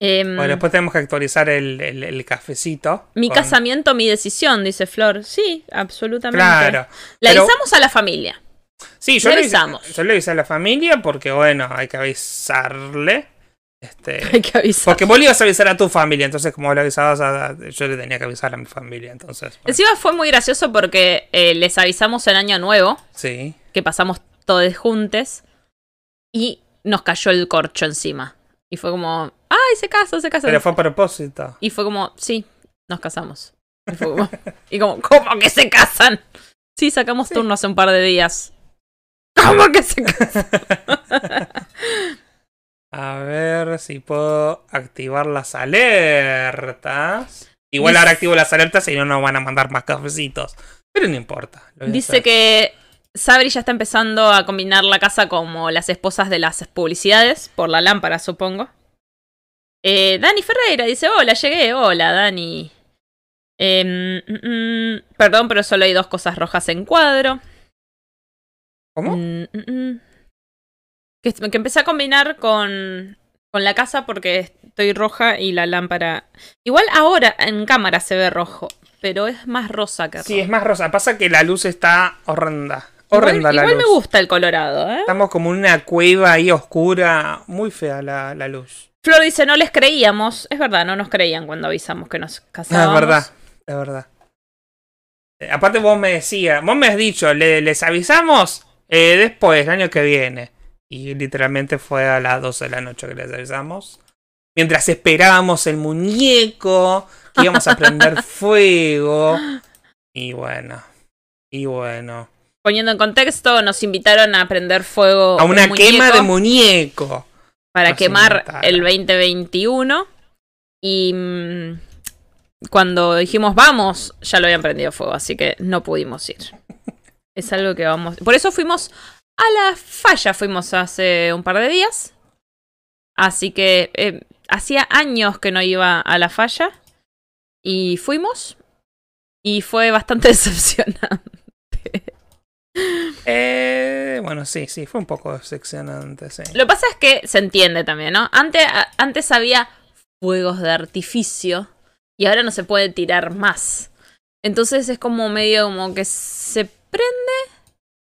em, Bueno, después tenemos que actualizar el, el- el cafecito. mi con- casamiento, mi decisión, dice Flor. Sí, absolutamente. Claro. Pero- avisamos a la familia. Sí, yo Le avisamos. yo le avisé a la familia porque, bueno, hay que avisarle. Este, Hay que avisar. porque vos le ibas a avisar a tu familia, entonces como le avisabas a... Yo le tenía que avisar a mi familia, entonces... bueno, Encima fue muy gracioso porque eh, les avisamos en Año Nuevo sí. que pasamos todos juntos y nos cayó el corcho encima. Y fue como, ¡ay, se casa, se casa! Pero fue a propósito. Y fue como, sí, nos casamos. Y, fue como, y como, ¿cómo que se casan? Sí, sacamos Sí. turno hace un par de días. ¿Cómo que se? A ver si puedo activar las alertas. Igual ahora activo las alertas y no nos van a mandar más cafecitos. Pero no importa. Dice que Sabri ya está empezando a combinar la casa como las esposas de las publicidades, por la lámpara, supongo. Eh, Dani Ferreira dice, hola, llegué, hola, Dani. Em, mm, mm, perdón, pero solo hay dos cosas rojas en cuadro. ¿Cómo? Mm, mm, mm. Que, que empecé a combinar con, con la casa porque estoy roja y la lámpara... Igual ahora en cámara se ve rojo, pero es más rosa que rojo. Sí, es más rosa. Pasa que la luz está horrenda. Igual, Horrenda la igual luz. me gusta el colorado, ¿eh? Estamos como en una cueva ahí oscura. Muy fea la, la luz. Flor dice, no les creíamos. Es verdad, no nos creían cuando avisamos que nos Ah, casábamos. es verdad. Es verdad. Eh, aparte vos me decías, vos me has dicho, "Le- les avisamos eh, después, el año que viene. Y literalmente fue a las 12 de la noche que les avisamos. Mientras esperábamos el muñeco, que íbamos a prender fuego. Y bueno. Y bueno. Poniendo en contexto, nos invitaron a prender fuego A un una quema de muñeco. para quemar el 2021. Y mm, cuando dijimos vamos, ya lo habían prendido fuego, así que no pudimos ir. Es algo que vamos. Por eso fuimos a la falla, fuimos hace un par de días. Así que eh, hacía años que no iba a la falla. Y fuimos. Y fue bastante decepcionante. Eh, bueno, sí, sí, fue un poco decepcionante, sí. Lo que pasa es que se entiende también, ¿no? Antes, antes había fuegos de artificio y ahora no se puede tirar más. Entonces es como medio como que se prende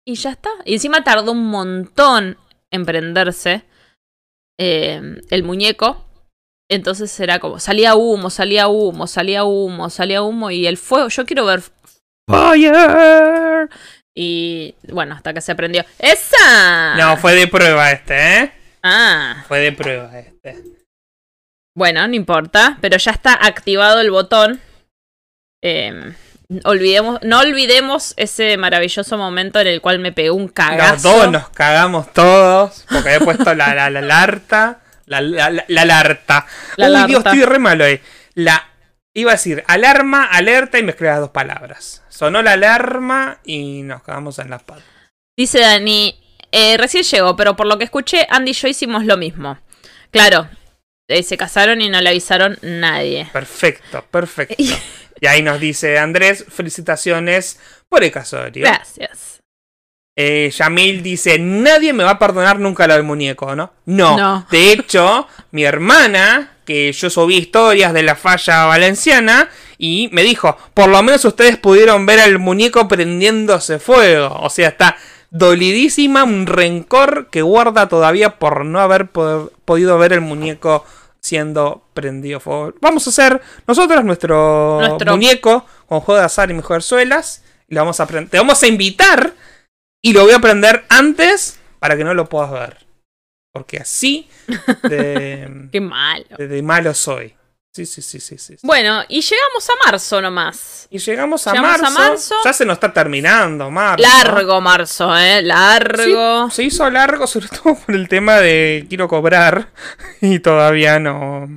y ya está. Y encima tardó un montón en prenderse eh, el muñeco. Entonces era como, salía humo, salía humo, salía humo, salía humo y el fuego, yo quiero ver fire. Y bueno, hasta que se prendió. ¡Esa! No, fue de prueba este, ¿eh? Ah, Fue de prueba este. bueno, no importa, pero ya está activado el botón. Eh, olvidemos, no olvidemos ese maravilloso momento en el cual me pegó un cagazo. dos nos cagamos todos. Porque había puesto la, la, la larta. La, la, la, la larta. La Uy, larta. Dios, estoy re malo ahí. La. Iba a decir alarma, alerta y mezclé las dos palabras. Sonó la alarma y nos cagamos en las patas. Dice Dani, eh, recién llegó, pero por lo que escuché, Andy y yo hicimos lo mismo. Claro, eh, se casaron y no le avisaron nadie. Perfecto, perfecto. Y ahí nos dice Andrés, felicitaciones por el casorio. Gracias. Eh, Yamil dice, nadie me va a perdonar nunca lo del muñeco, ¿no? No. No. De hecho, mi hermana, que yo subí historias de la falla valenciana, y me dijo, por lo menos ustedes pudieron ver al muñeco prendiéndose fuego. O sea, está dolidísima, un rencor que guarda todavía por no haber podido ver el muñeco siendo prendido fuego. Vamos a hacer nosotros nuestro, Nuestro- muñeco con juego de azar y mujerzuelas. Y lo vamos a Te vamos a invitar y lo voy a prender antes para que no lo puedas ver. Porque así de, Qué malo. de- de malo soy. Sí, sí, sí, sí, sí. Bueno, y llegamos a marzo nomás. Y llegamos a, Llegamos a marzo. Ya se nos está terminando, marzo. Largo marzo, ¿eh? Largo. Sí, se hizo largo, sobre todo por el tema de quiero cobrar. Y todavía no.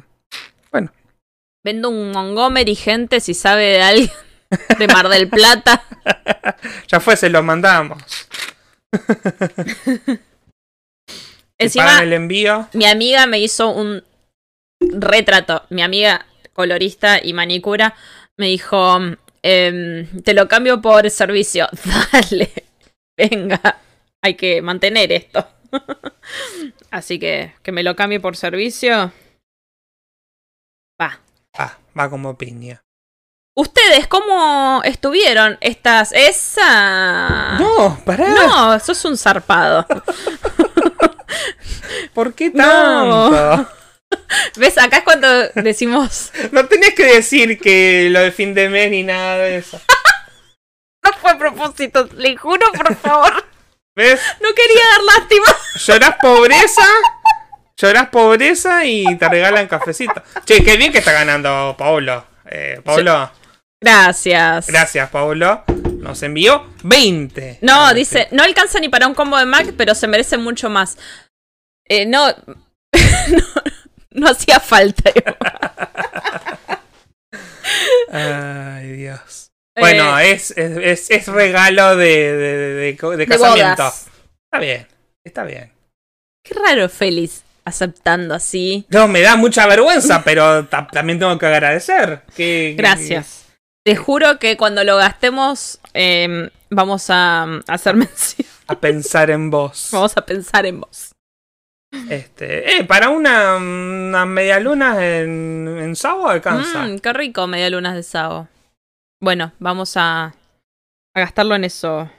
Vendo un Montgomery, gente, si sabe de alguien de Mar del Plata. Ya fue, se lo mandamos. Encima, el envío. mi amiga me hizo un retrato. Mi amiga colorista y manicura me dijo, em, te lo cambio por servicio. Dale, venga, hay que mantener esto. Así que que me lo cambie por servicio. Va. Ah, va como piña. ¿Ustedes cómo estuvieron estas... Esa... No, pará. No, sos un zarpado. ¿Por qué No. ¿Ves? Acá es cuando decimos... No tenías que decir que lo de fin de mes ni nada de eso. No fue a propósito, le juro, por favor. ¿Ves? No quería dar lástima. Llorás pobreza. Llorás pobreza y te regalan cafecito. Che, qué bien que está ganando Paulo. Eh, Paulo, Gracias. gracias, Paulo. Nos envió 20. No, dice, no alcanza ni para un combo de Mac, pero se merece mucho más. Eh, no, no, no hacía falta. Ay, Dios. Bueno, Eh, es, es, es- es regalo de, de, de- casamiento. Está bien, está bien. Qué raro Félix aceptando así. No, me da mucha vergüenza, pero ta- también tengo que agradecer. Que, que- Gracias. Te juro que cuando lo gastemos eh, vamos a um, hacer mención. A pensar en vos. Vamos a pensar en vos. Este, eh, para una, una media luna en, en Sabo alcanza. Mm, qué rico, media lunas de Sao. Bueno, vamos a, a gastarlo en eso.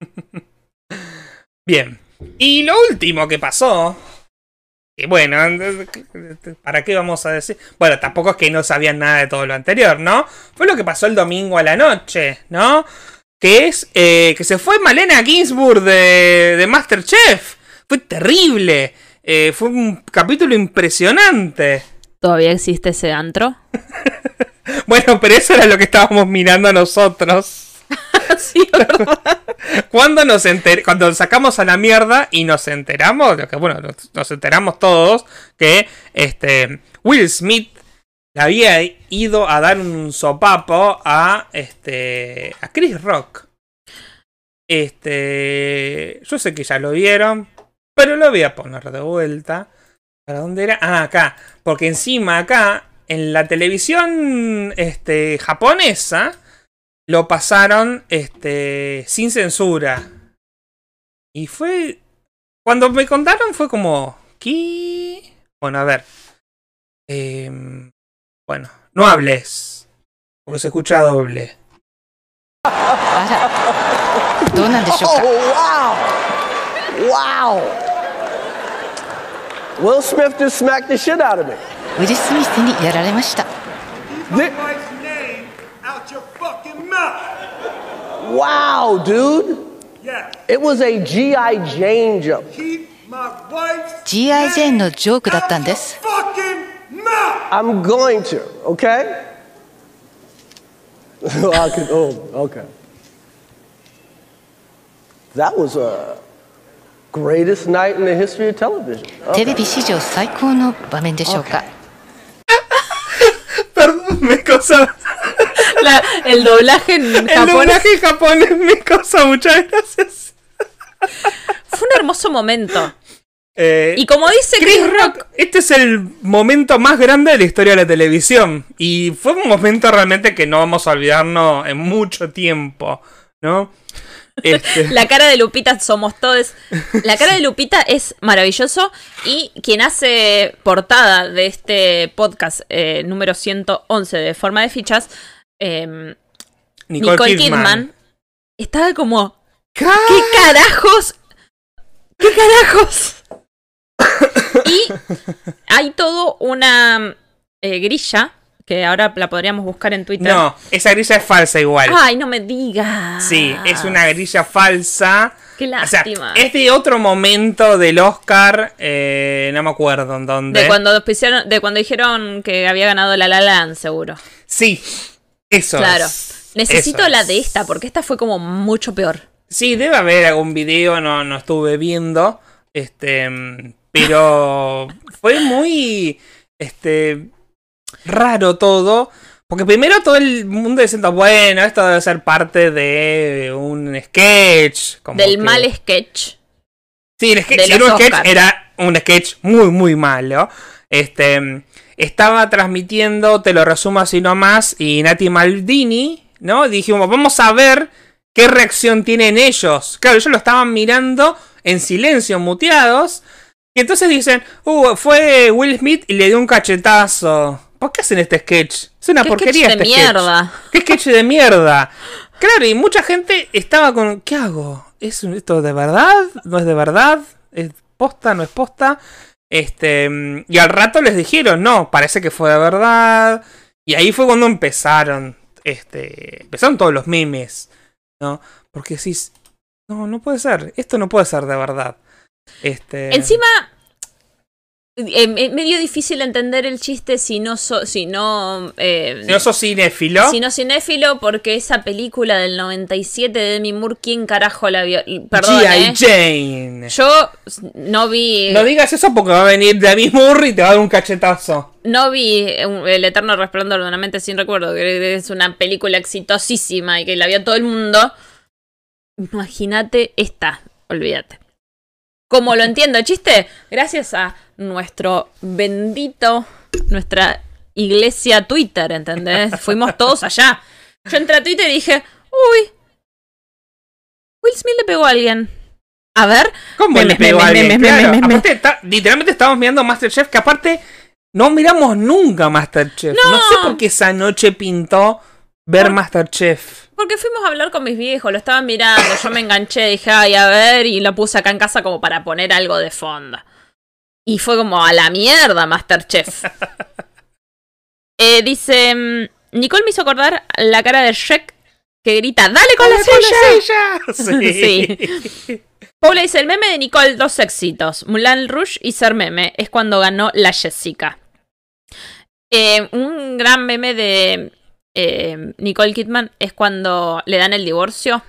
Bien. Y lo último que pasó. Y bueno, ¿para qué vamos a decir? Bueno, tampoco es que no sabían nada de todo lo anterior, ¿no? Fue lo que pasó el domingo a la noche, ¿no? Que es eh, que se fue Malena Ginsburg de, de Masterchef. Fue terrible. Eh, fue un capítulo impresionante. ¿Todavía existe ese antro? Bueno, pero eso era lo que estábamos mirando nosotros. sí. Cuando nos enter cuando sacamos a la mierda y nos enteramos, lo que bueno, nos, nos enteramos todos que este Will Smith le había ido a dar un sopapo a este a Chris Rock. Este, yo sé que ya lo vieron, pero lo voy a poner de vuelta. ¿Para dónde era? Ah, acá, porque encima acá en la televisión este japonesa lo pasaron este sin censura. Y fue cuando me contaron fue como ¿qué? Bueno, a ver. Em, bueno, no hables. Porque se escucha doble. wow! Wow! Will Smith just smacked the shit out of me. ウィル・スミスにやられました Thi- wife's name out your fucking mouth. wow, dude! Yeah, It was a G.I. Jane joke. keep my wife's G.I. ジェーンのジョークだったんです fucking mouth. I'm going to, okay? I could, oh, okay. That was a テレビ史上最高の場面でしょうか Perdón, me cosa. La- el doblaje en El japonés doblaje en japonés me cosa, muchas gracias. fue un hermoso momento. Eh, Y como dice Chris Chris Rock, Rock, este es el momento más grande de la historia de la televisión. Y fue un momento realmente que no vamos a olvidarnos en mucho tiempo, ¿no? Este, la cara de Lupita somos todos. La cara de Lupita es maravilloso y quien hace portada de este podcast eh, número 111 de forma de fichas, eh, Nicole, Nicole, Kidman. Kidman. estaba como ¿Qué carajos? ¿Qué carajos? y hay todo una eh, grilla que ahora la podríamos buscar en Twitter. No, esa grilla es falsa igual. Ay, no me digas. Sí, es una grilla falsa. Qué O sea, lástima. es de otro momento del Oscar, eh, no me acuerdo en dónde. de cuando de cuando dijeron que había ganado la La Land, seguro. Sí, eso claro. es. Necesito Eso la es. de esta, porque esta fue como mucho peor. Sí, debe haber algún video, no, no estuve viendo. Este, pero fue muy este raro todo. Porque primero todo el mundo diciendo, bueno, esto debe ser parte de un sketch. como Del que- mal sketch. Sí, el sketch, era un sketch, Oscars. era un sketch muy, muy malo. Este, estaba transmitiendo, te lo resumo así nomás, y Nati Maldini, ¿no? Dijimos, vamos a ver qué reacción tienen ellos. Claro, ellos lo estaban mirando en silencio, muteados. Y entonces dicen, uh, fue Will Smith y le dio un cachetazo. ¿Por qué hacen este sketch? Es una ¿Qué porquería sketch de este sketch. mierda? ¿Qué sketch de mierda? Claro, y mucha gente estaba con. ¿Qué hago? ¿Es esto de verdad? ¿No es de verdad? ¿Es posta? ¿No es posta? Este. Y al rato les dijeron, no, parece que fue de verdad. Y ahí fue cuando empezaron. Este. Empezaron todos los memes. ¿No? Porque decís. No, no puede ser. Esto no puede ser de verdad. Este. Encima, eh, es medio difícil entender el chiste si no, so- si no, eh, Si no sos cinéfilo. si no cinéfilo, porque esa película del 97 de Demi Moore, ¿quién carajo la vio? Perdón. ¿eh? Jane. Yo no vi, No digas eso porque va a venir David Murray y te va a dar un cachetazo. no vi un- El Eterno Resplandor de una mente sin recuerdo, que es una película exitosísima y que la vio todo el mundo. Imagínate esta, olvídate. Como lo entiendo el chiste, gracias a nuestro bendito, nuestra iglesia Twitter, ¿entendés? Fuimos todos allá. Yo entré a Twitter y dije, uy, Will Smith le pegó a alguien. A ver, ¿Cómo le pegó a alguien? Claro, aparte, literalmente estábamos mirando Masterchef, que aparte no miramos nunca Masterchef. No, No. sé por qué esa noche pintó ver Masterchef. Porque fuimos a hablar con mis viejos, lo estaban mirando, yo me enganché, dije, ay, a ver, y lo puse acá en casa como para poner algo de fondo. Y fue como a la mierda, Masterchef. Eh, dice, mm, Nicole me hizo acordar la cara de Shrek que grita, dale con la silla. Sí. Paula dice, el meme de Nicole, dos éxitos, Mulan Rouge y Ser Meme, es cuando ganó la Jessica. Eh, un gran meme de eh, Nicole Kidman es cuando le dan el divorcio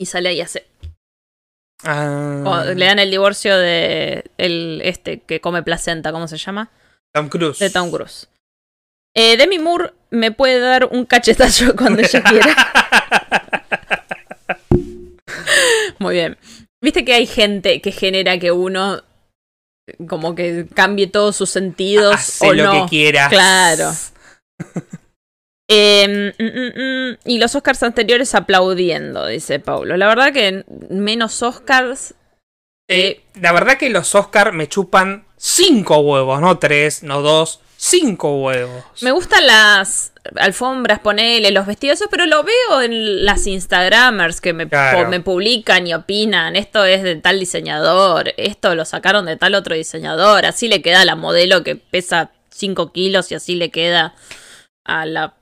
y sale y hace... Ah, o le dan el divorcio de el este que come placenta, ¿cómo se llama? Tom Cruise. De Tom Cruise. Eh, Demi Moore me puede dar un cachetazo cuando ella quiera. Muy bien. Viste que hay gente que genera que uno como que cambie todos sus sentidos Hace o lo no. que quieras. Claro. Eh, mm, mm, mm, y los Oscars anteriores aplaudiendo, dice Paulo. La verdad que menos Oscars. Eh, la verdad que los Oscar me chupan cinco huevos, no tres, no dos, cinco huevos. Me gustan las alfombras, ponele, los vestidos, pero lo veo en las Instagramers que me, Claro. po- me publican y opinan. Esto es de tal diseñador, esto lo sacaron de tal otro diseñador. Así le queda a la modelo que pesa 5 kilos y así le queda a la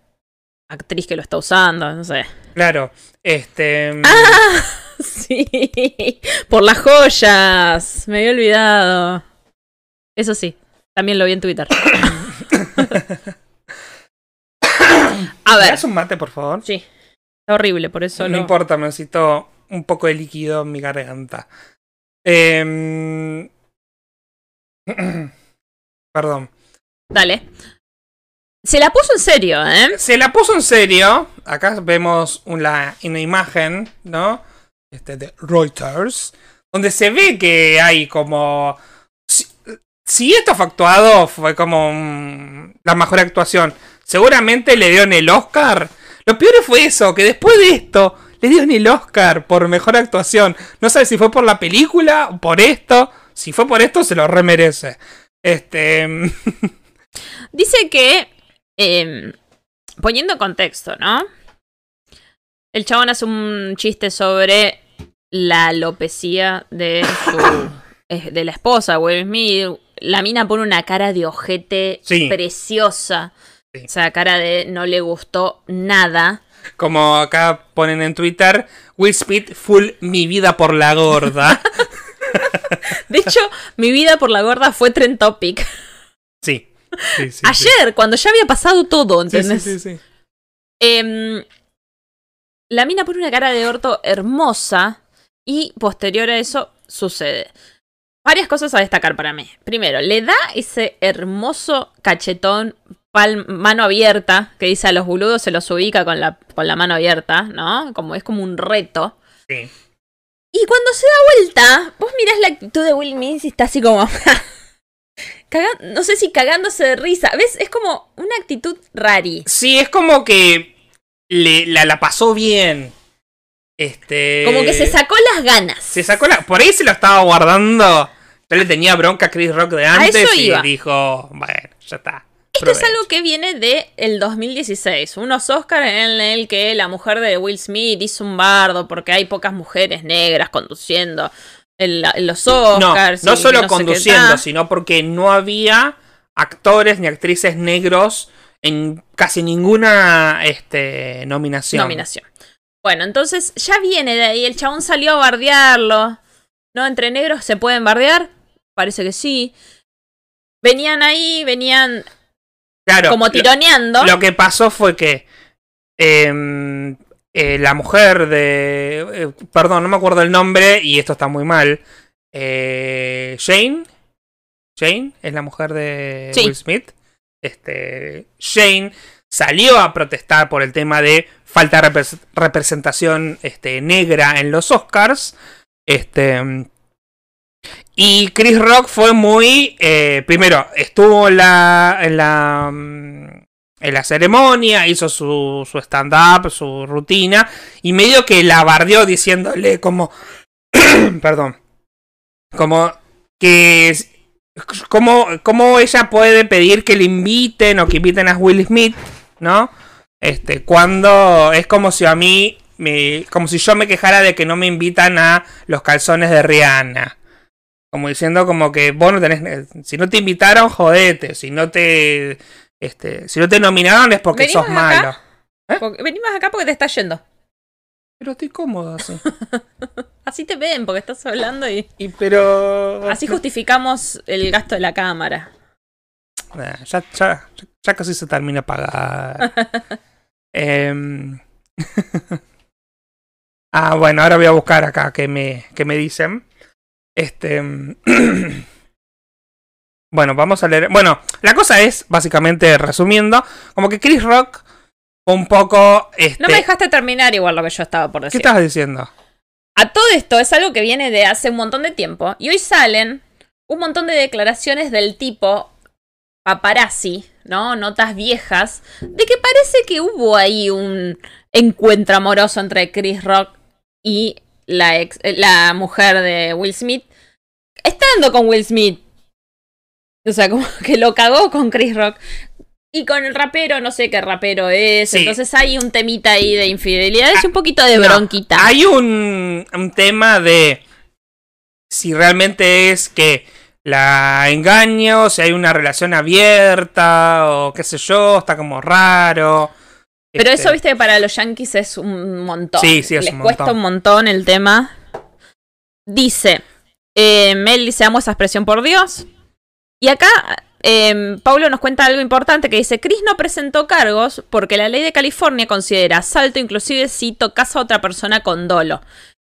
actriz que lo está usando, no sé. Claro, este. mm, Ah. Sí, por las joyas. Me había olvidado. Eso sí, también lo vi en Twitter. A ¿me ver, das un mate, por favor? sí. Está horrible, por eso no lo- importa, me necesito un poco de líquido en mi garganta. Em, Perdón. Dale. Se la puso en serio, ¿eh? Se la puso en serio. Acá vemos una, una imagen, ¿no? Este de Reuters. Donde se ve que hay como. Si, si esto fue actuado, fue como la mejor actuación. Seguramente le dieron el Oscar. Lo peor fue eso, que después de esto le dieron el Oscar por mejor actuación. No sabe si fue por la película o por esto. Si fue por esto, se lo remerece. Este. Dice que, eh, poniendo en contexto, ¿no? El chabón hace un chiste sobre la alopecia de su de la esposa, Will Smith. La mina pone una cara de ojete Sí. preciosa. Sí. O sea, cara de no le gustó nada. Como acá ponen en Twitter, Will Smith full mi vida por la gorda. De hecho, mi vida por la gorda fue trend topic. Sí. Sí, sí, sí. Ayer, cuando ya había pasado todo, Sí, sí, ¿entendés? sí, sí. Em, la mina pone una cara de orto hermosa y posterior a eso sucede. Varias cosas a destacar para mí. Primero, le da ese hermoso cachetón, pal- mano abierta, que dice a los boludos se los ubica con la, con la mano abierta, ¿no? Como es como un reto. Sí. Y cuando se da vuelta, vos mirás la actitud de Will Smith y está así como... caga- no sé si cagándose de risa. ¿Ves? Es como una actitud rari. Sí, es como que le, la, la pasó bien. Este. Como que se sacó las ganas. Se sacó la. Por ahí se lo estaba guardando. Ya le tenía bronca a Chris Rock de antes y iba. dijo, bueno, ya está. Esto es algo que viene de el 2016, unos Oscars en el que la mujer de Will Smith hizo un bardo porque hay pocas mujeres negras conduciendo en, la- en los No, Oscars. no solo no conduciendo, sino porque no había actores ni actrices negros en casi ninguna este, nominación. nominación. Bueno, entonces ya viene de ahí, el chabón salió a bardearlo. ¿No? Entre negros se pueden bardear, parece que sí. Venían ahí, venían Claro, como tironeando. Lo que pasó fue que em, eh, la mujer de... eh, perdón, no me acuerdo el nombre y esto está muy mal. Eh, Jane. Jane es la mujer de Sí. Will Smith. Este, Jane salió a protestar por el tema de falta de repres- representación este, negra en los Oscars. Este, y Chris Rock fue muy. eh, primero, estuvo en la. En la, mm, en la ceremonia, hizo su, su stand-up, su rutina. Y medio que la bardeó diciéndole como. perdón. Como que. ¿Cómo, ¿Cómo ella puede pedir que le inviten o que inviten a Will Smith? ¿No? Este, cuando es como si a mí. Me, como si yo me quejara de que no me invitan a los calzones de Rihanna. Como diciendo como que vos no tenés... Si no te invitaron, jodete. Si no te... Este, si no te nominaron es porque ¿Venimos sos malo. Porque- venimos acá porque te estás yendo. Pero estoy cómodo así. Así te ven porque estás hablando y Y pero... así justificamos el gasto de la cámara. Nah, ya, ya, ya casi se termina pagar. Em, ah, bueno, ahora voy a buscar acá que me, que me dicen. Este. bueno, vamos a leer. Bueno, la cosa es, básicamente, resumiendo, como que Chris Rock un poco. Este, No me dejaste terminar igual lo que yo estaba por ¿Qué decir. estabas diciendo? A todo esto es algo que viene de hace un montón de tiempo. Y hoy salen un montón de declaraciones del tipo paparazzi, ¿no? Notas viejas, de que parece que hubo ahí un encuentro amoroso entre Chris Rock y la, ex, eh, la mujer de Will Smith. Estando con Will Smith. O sea, como que lo cagó con Chris Rock. Y con el rapero, no sé qué rapero es. Sí. Entonces hay un temita ahí de infidelidades y un poquito de No, bronquita. Hay un, un tema de si realmente es que la engaño, si hay una relación abierta o qué sé yo, está como raro. Pero Este, eso, viste, que para los yankees es un montón. Sí, sí, es Les un cuesta montón. un montón el tema. Dice, eh, Mel dice, amo esa expresión por Dios. Y acá, eh, Paulo nos cuenta algo importante que dice, Chris no presentó cargos porque la ley de California considera asalto inclusive si tocas a otra persona con dolo.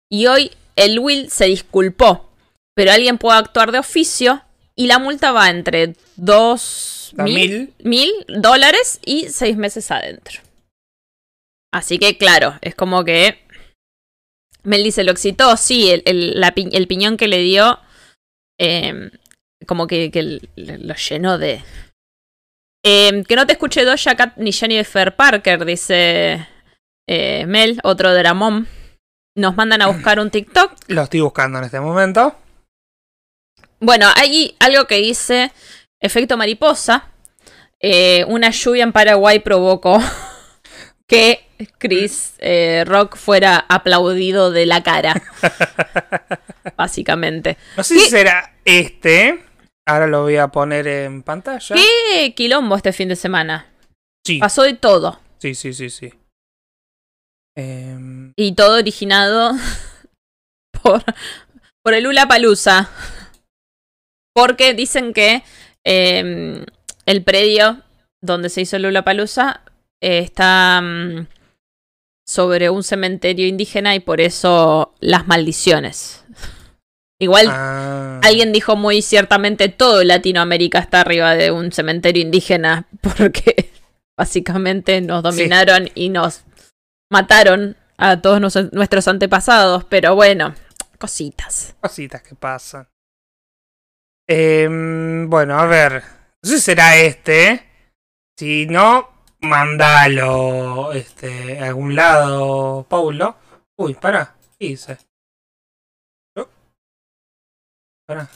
Y hoy el Will se disculpó, pero alguien puede actuar de oficio y la multa va entre dos A mil. mil dólares y seis meses adentro. Así que claro, es como que Mel dice, lo excitó, sí, el, el- la pi- el piñón que le dio, eh, como que, lo llenó de... Eh, que no te escuche Doja Cat ni Jennifer Parker, dice eh, Mel, otro dramón. Nos mandan a buscar un TikTok. Lo estoy buscando en este momento. Bueno, hay algo que dice efecto mariposa. Eh, una lluvia en Paraguay provocó que Chris eh, Rock fuera aplaudido de la cara. Básicamente. No sé si será este. Ahora lo voy a poner en pantalla. ¿Qué quilombo este fin de semana? Sí, Pasó de todo. sí, sí, sí, sí. Em, Y todo originado por, por el Lula Palusa. Porque dicen que eh, el predio donde se hizo el Lula Palusa está mm, sobre un cementerio indígena y por eso las maldiciones. Igual ah, alguien dijo muy ciertamente todo Latinoamérica está arriba de un cementerio indígena porque básicamente nos dominaron y nos mataron a todos nos- nuestros antepasados, pero bueno, cositas. Cositas que pasan. Em, bueno, a ver. No sé si será este. Si no, mandalo este, a algún lado, Paulo. Uy, para. ¿Qué hice? Para.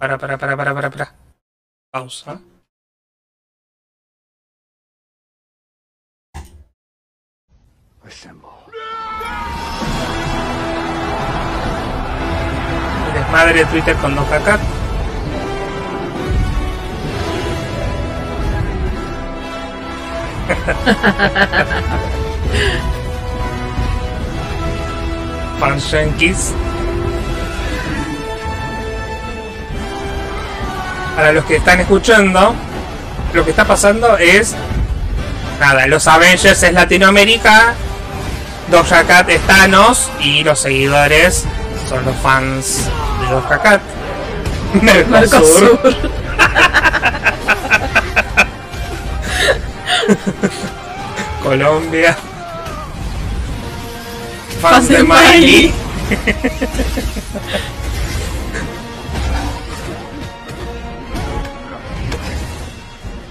Para, para, para, para, para, para. Pausa. Desmadre de Twitter con Doja Cat. Fans yankees. Para los que están escuchando, lo que está pasando es. Nada, los Avengers es Latinoamérica, Doja Cat es Thanos y los seguidores son los fans de Doja Cat. Mercosur. Colombia. Fans de Miley.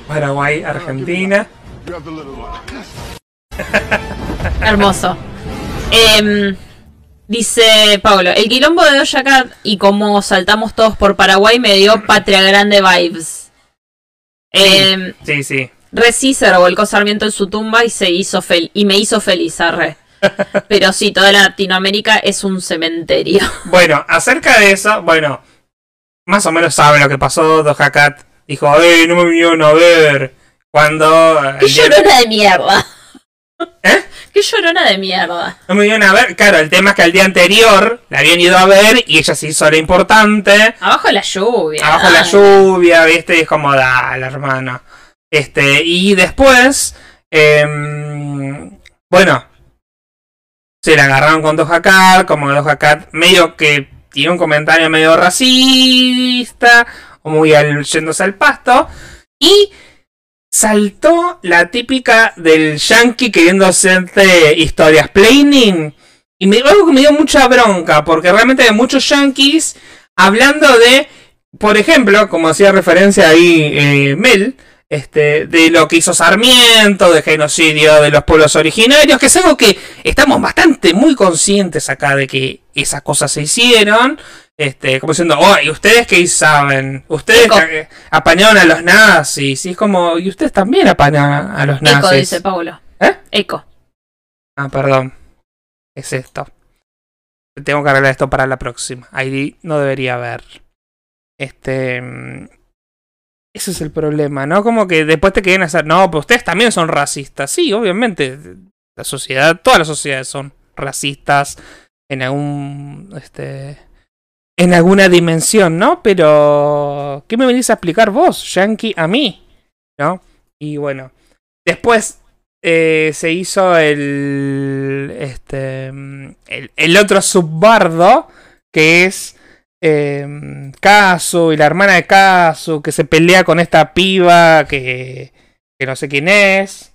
Paraguay, Argentina. Hermoso. Em, dice Pablo, el quilombo de Doja Cat y como saltamos todos por Paraguay me dio Patria Grande vibes. Em, Sí, sí. Re sí se revolcó Sarmiento en su tumba y se hizo fel y me hizo feliz, arre. Pero sí, toda Latinoamérica es un cementerio. Bueno, acerca de eso, bueno, más o menos saben lo que pasó. Doja Cat dijo, ¡Ey, no me vinieron a ver! Cuando. eh, ¡Qué llorona de mierda! ¿Eh? ¡Qué llorona de mierda! No me vinieron a ver. Claro, el tema es que al día anterior la habían ido a ver y ella se hizo la importante. Abajo la lluvia. Abajo la lluvia, ¿viste? Y es como, dale, hermano. Este, y después, em, bueno, se la agarraron con Doja Cat, como Doja Cat medio que tiene un comentario medio racista, muy al, yéndose al pasto, y saltó la típica del yankee queriendo hacerte historias planning, y me, algo que me dio mucha bronca, porque realmente hay muchos yankees hablando de por ejemplo, como hacía referencia ahí eh, Mel, este, de lo que hizo Sarmiento, de genocidio de los pueblos originarios, que es algo que estamos bastante muy conscientes acá de que esas cosas se hicieron. Este, como diciendo, oh, ¿y ustedes qué saben? Ustedes Eco. apañaron a los nazis, y es como, ¿y ustedes también apañan a los nazis? Eco, dice Paulo. ¿Eh? Eco. Ah, perdón. Es esto. Tengo que arreglar esto para la próxima. Ahí no debería haber. Este. mm, Ese es el problema, ¿no? Como que después te quieren hacer. No, pero ustedes también son racistas. Sí, obviamente. La sociedad, todas las sociedades son racistas en algún. Este. En alguna dimensión, ¿no? Pero. ¿Qué me venís a explicar vos, Yankee, a mí? ¿No? Y bueno. Después eh, se hizo el, este, el, el otro subbardo, que es eh, Kazu y la hermana de Kazu, que se pelea con esta piba que, que no sé quién es.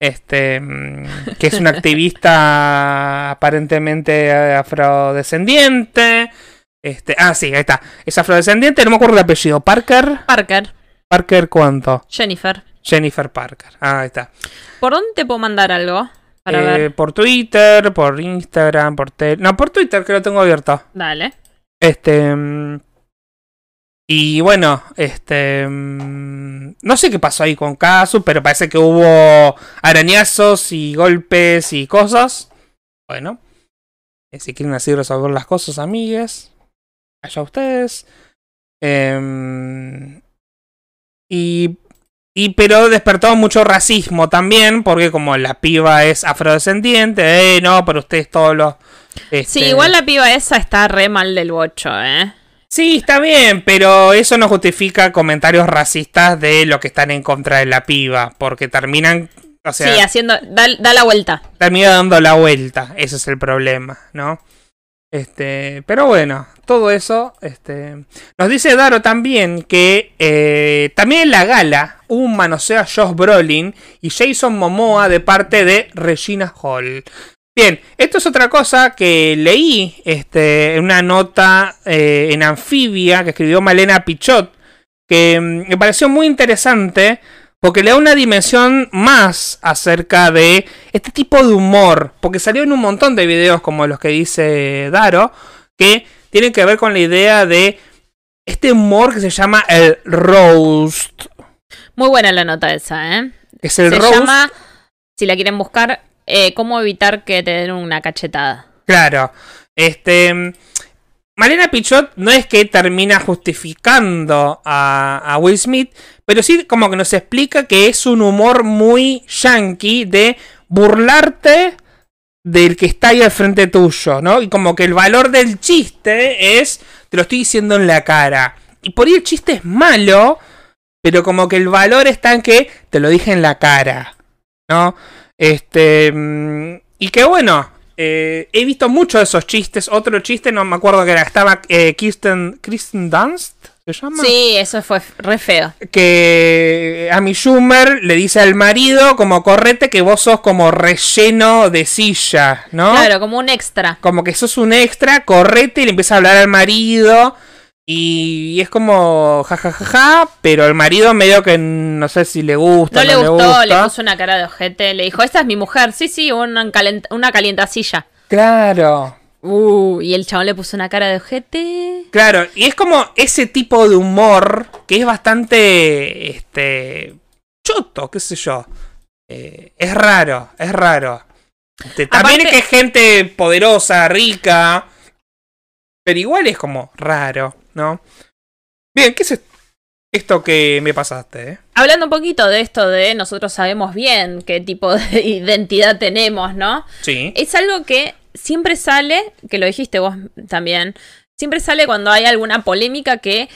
Este, mm, que es una activista aparentemente afrodescendiente. Este, ah, sí, ahí está. Es afrodescendiente, no me acuerdo el apellido. Parker. Parker. Parker, ¿cuánto? Jennifer. Jennifer Parker. Ah, ahí está. ¿Por dónde te puedo mandar algo? Para Eh, ver. Por Twitter, por Instagram, por tel... No, por Twitter que lo tengo abierto. Dale. Este. mm, Y bueno, este. mm, No sé qué pasó ahí con Kazu, pero parece que hubo arañazos y golpes y cosas. Bueno, eh, si quieren así resolver las cosas, amigues, allá ustedes. Em, y, y. Pero despertó mucho racismo también, porque como la piba es afrodescendiente, eh, no, pero ustedes todos los. Sí, este, igual la piba esa está re mal del bocho, ¿eh? Sí, está bien, pero eso no justifica comentarios racistas de lo que están en contra de la piba, porque terminan, o sea, sí, haciendo. Da, da la vuelta. termina dando la vuelta, ese es el problema, ¿no? Este, pero bueno, todo eso, este, nos dice Daro también que eh, también en la gala un manoseo a Josh Brolin y Jason Momoa de parte de Regina Hall. Bien, esto es otra cosa que leí este, en una nota eh, en Anfibia que escribió Malena Pichot, que mm, me pareció muy interesante porque le da una dimensión más acerca de este tipo de humor, porque salió en un montón de videos como los que dice Daro, que tienen que ver con la idea de este humor que se llama el roast, Muy buena la nota esa, ¿eh? es el Se roast. llama, si la quieren buscar, eh, cómo evitar que te den una cachetada. Claro. Este. Malena Pichot no es que termina justificando a, Will Smith, pero sí como que nos explica que es un humor muy yankee de burlarte del que está ahí al frente tuyo, ¿no? Y como que el valor del chiste es, te lo estoy diciendo en la cara. Y por ahí el chiste es malo, pero como que el valor está en que te lo dije en la cara, ¿no? Este. mm, Y que bueno, eh, he visto muchos de esos chistes. Otro chiste, no me acuerdo que era. Estaba eh, Kirsten, Kristen Dunst, ¿se llama? Sí, eso fue re feo. Que a mi Schumer le dice al marido, como correte, que vos sos como relleno de silla, ¿no? Claro, como un extra. Como que sos un extra, correte y le empieza a hablar al marido. Y es como jajajaja, ja, ja, ja, pero el marido medio que no sé si le gusta. No le le gustó, gusta. le puso una cara de ojete, le dijo, esta es mi mujer, sí, sí, una, calent una calientacilla. Claro. Uh, y el chabón le puso una cara de ojete. Claro, y es como ese tipo de humor que es bastante, este, choto, qué sé yo. Eh, es raro, es raro. Este, también Aparte- es que es gente poderosa, rica, pero igual es como raro, ¿no? Bien, ¿qué es esto que me pasaste? eh? Hablando un poquito de esto de nosotros sabemos bien qué tipo de identidad tenemos, ¿no? Sí. Es algo que siempre sale, que lo dijiste vos también, siempre sale cuando hay alguna polémica que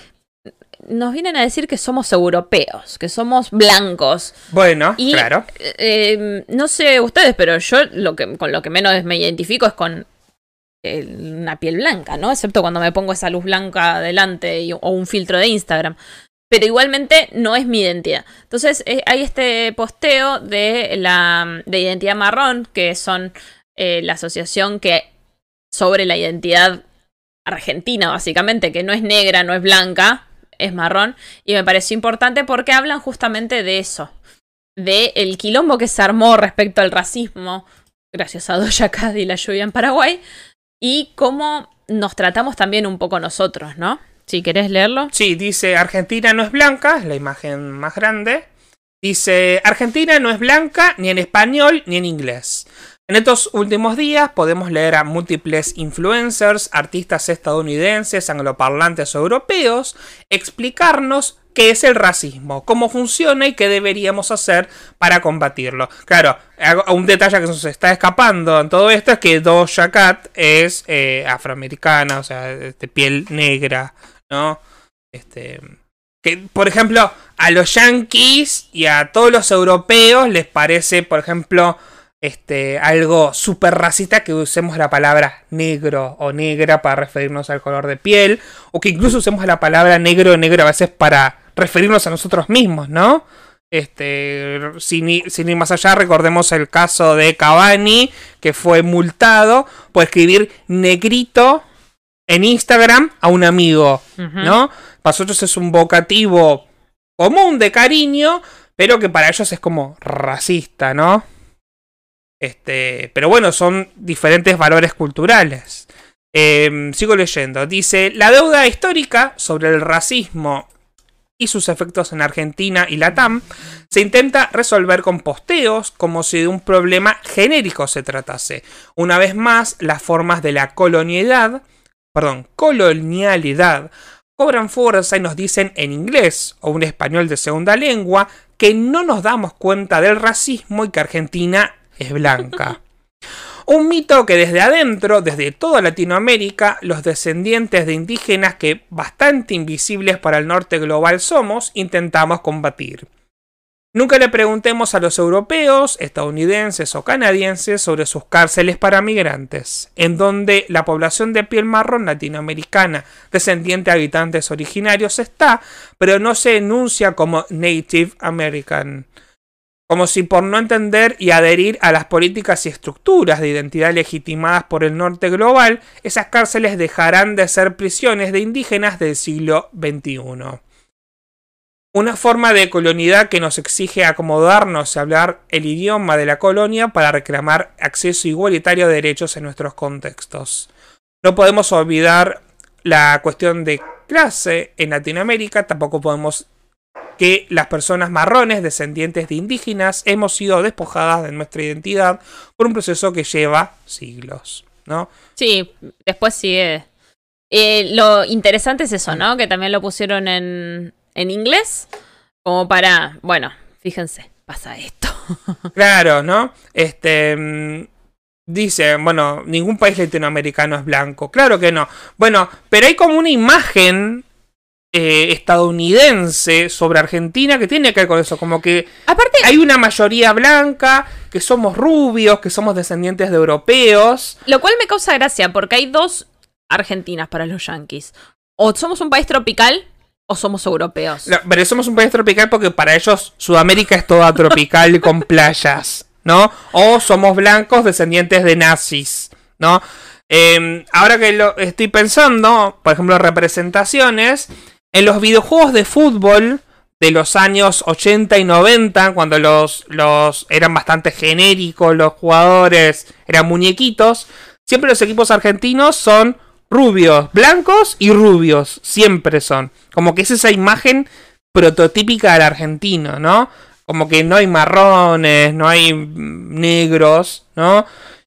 nos vienen a decir que somos europeos, que somos blancos. Bueno, Y claro. eh, no sé ustedes, pero yo lo que, con lo que menos me identifico es con eh, una piel blanca, ¿no? Excepto cuando me pongo esa luz blanca delante o un filtro de Instagram. Pero igualmente no es mi identidad. Entonces eh, hay este posteo de la de identidad marrón, que son eh, la asociación que sobre la identidad argentina, básicamente, que no es negra, no es blanca, es marrón. Y me pareció importante porque hablan justamente de eso de el quilombo que se armó respecto al racismo, gracias a Doja Cat y la lluvia en Paraguay, y cómo nos tratamos también un poco nosotros, ¿no? Si querés leerlo. Sí, dice Argentina no es blanca, es la imagen más grande. Dice Argentina no es blanca ni en español ni en inglés. En estos últimos días podemos leer a múltiples influencers, artistas estadounidenses, angloparlantes o europeos, explicarnos qué es el racismo, cómo funciona y qué deberíamos hacer para combatirlo. Claro, un detalle que nos está escapando en todo esto es que Doja Cat es eh, afroamericana, o sea, de piel negra, ¿no? Este, que, por ejemplo, a los yankees y a todos los europeos les parece, por ejemplo, este, algo súper racista que usemos la palabra negro o negra para referirnos al color de piel, o que incluso usemos la palabra negro o negro a veces para referirnos a nosotros mismos, ¿no? Este, sin, ir- sin ir más allá, recordemos el caso de Cavani, que fue multado por escribir negrito en Instagram a un amigo. ¿no? Para nosotros es un vocativo común de cariño, pero que para ellos es como racista, ¿no? Este, pero bueno, son diferentes valores culturales. Eh, sigo leyendo. Dice, la deuda histórica sobre el racismo y sus efectos en Argentina y Latam se intenta resolver con posteos como si de un problema genérico se tratase. Una vez más, las formas de la colonialidad, perdón, colonialidad cobran fuerza y nos dicen en inglés o un español de segunda lengua que no nos damos cuenta del racismo y que Argentina es blanca. Un mito que desde adentro, desde toda Latinoamérica, los descendientes de indígenas que bastante invisibles para el norte global somos, intentamos combatir. Nunca le preguntemos a los europeos, estadounidenses o canadienses sobre sus cárceles para migrantes, en donde la población de piel marrón latinoamericana descendiente de habitantes originarios está, pero no se enuncia como Native American. Como si por no entender y adherir a las políticas y estructuras de identidad legitimadas por el norte global, esas cárceles dejarán de ser prisiones de indígenas del siglo XXI. Una forma de colonialidad que nos exige acomodarnos y hablar el idioma de la colonia para reclamar acceso igualitario a derechos en nuestros contextos. No podemos olvidar la cuestión de clase en Latinoamérica, tampoco podemos que las personas marrones, descendientes de indígenas, hemos sido despojadas de nuestra identidad por un proceso que lleva siglos, ¿no? Sí, después sigue. Eh, lo interesante es eso, ¿no? Que también lo pusieron en, en inglés, como para, bueno, fíjense, pasa esto. Claro, ¿no? Este. mm, Dice, bueno, ningún país latinoamericano es blanco. Claro que no. Bueno, pero hay como una imagen eh, estadounidense sobre Argentina que tiene que ver con eso. Como que Aparte, hay una mayoría blanca, que somos rubios, que somos descendientes de europeos. lo cual me causa gracia, porque hay dos Argentinas para los yankees. O somos un país tropical o somos europeos. No, pero somos un país tropical porque para ellos Sudamérica es toda tropical y con playas, ¿no? O somos blancos descendientes de nazis, ¿no? Eh, ahora que lo estoy pensando, por ejemplo, representaciones, en los videojuegos de fútbol de los años 80 y 90, cuando los, los eran bastante genéricos, los jugadores eran muñequitos, siempre los equipos argentinos son rubios, blancos y rubios, siempre son. Como que es esa imagen prototípica del argentino, ¿no? Como que no hay marrones, no hay mm, negros, ¿no?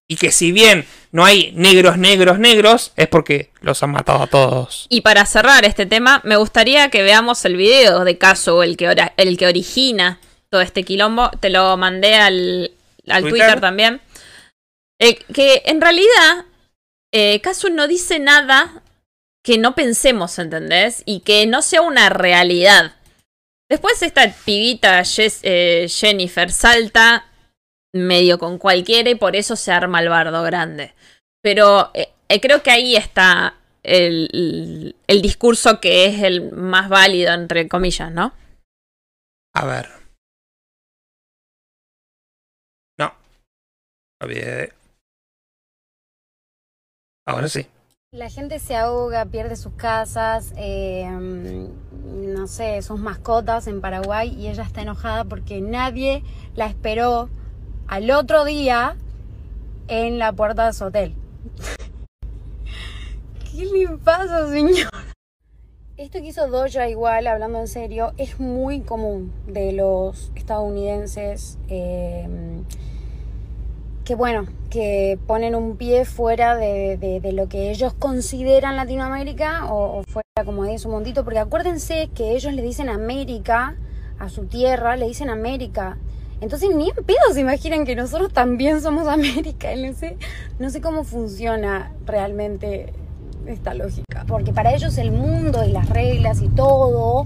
Y que si bien no hay negros, negros, negros, es porque los han matado a todos. Y para cerrar este tema, me gustaría que veamos el video de Caso, el que, ora- el que origina todo este quilombo. Te lo mandé al, al ¿Twitter? Twitter, también. Eh, que en realidad, eh, Casu no dice nada que no pensemos, ¿entendés? Y que no sea una realidad. Después esta pibita Jess- eh, Jennifer salta medio con cualquiera y por eso se arma el bardo grande. Pero eh, eh, creo que ahí está el, el- discurso que es el más válido, entre comillas, ¿no? A ver. No. No olvidé. Ahora sí. La gente se ahoga, pierde sus casas, eh, no sé, sus mascotas en Paraguay y ella está enojada porque nadie la esperó al otro día en la puerta de su hotel. ¿Qué le pasa, señor? Esto que hizo Doja igual, hablando en serio, es muy común de los estadounidenses. eh, que bueno, que ponen un pie fuera de, lo que ellos consideran Latinoamérica o, o fuera como de su mundito, porque acuérdense que ellos le dicen América a su tierra, le dicen América. Entonces ni en pedo se imaginen que nosotros también somos América. No sé, no sé cómo funciona realmente esta lógica. Porque para ellos el mundo y las reglas y todo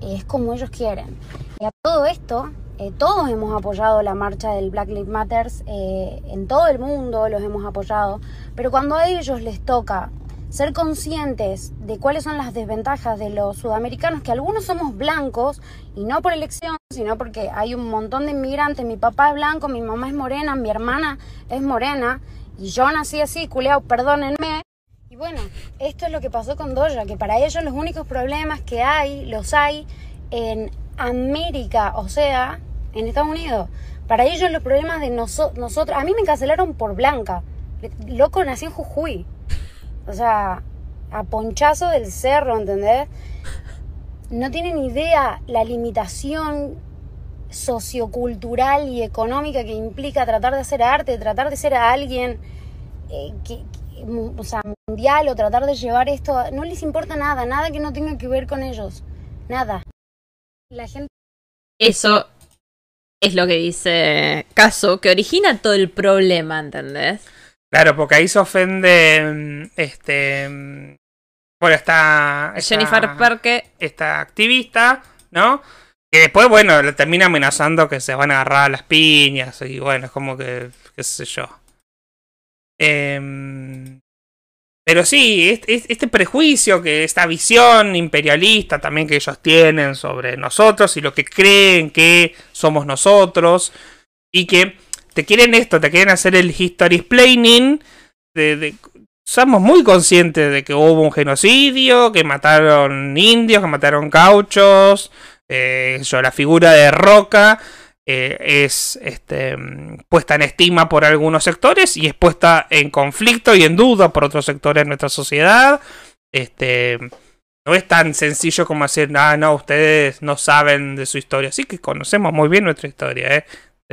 es como ellos quieren. Y a todo esto, eh, todos hemos apoyado la marcha del Black Lives Matter eh, en todo el mundo, los hemos apoyado, pero cuando a ellos les toca ser conscientes de cuáles son las desventajas de los sudamericanos, que algunos somos blancos y no por elección, sino porque hay un montón de inmigrantes, mi papá es blanco, mi mamá es morena, mi hermana es morena, y yo nací así, culeado, perdónenme. Y bueno, esto es lo que pasó con Doja, que para ellos los únicos problemas que hay, los hay en América, o sea, en Estados Unidos. Para ellos los problemas de noso- nosotros, a mí me cancelaron por blanca. Loco, nací en Jujuy. O sea, a ponchazo del cerro, ¿entendés? No tienen idea la limitación sociocultural y económica que implica tratar de hacer arte, tratar de ser a alguien eh, que, o sea, mundial o tratar de llevar esto. No les importa nada, nada que no tenga que ver con ellos. Nada. La gente Eso es lo que dice Caso, que origina todo el problema, ¿entendés? Claro, porque ahí se ofende. Este. Bueno, está. Jennifer Perke Esta activista, ¿no? Que después, bueno, le termina amenazando que se van a agarrar a las piñas. Y bueno, es como que. qué sé yo. Em, pero sí, es- es- este prejuicio, que esta visión imperialista también que ellos tienen sobre nosotros y lo que creen que somos nosotros. Y que te quieren esto, te quieren hacer el history explaining. De, somos muy conscientes de que hubo un genocidio, que mataron indios, que mataron cauchos. eh, la figura de Roca eh, es este, puesta en estima por algunos sectores y es puesta en conflicto y en duda por otros sectores de nuestra sociedad. Este, no es tan sencillo como decir, ah, no, ustedes no saben de su historia. Sí que conocemos muy bien nuestra historia, ¿eh?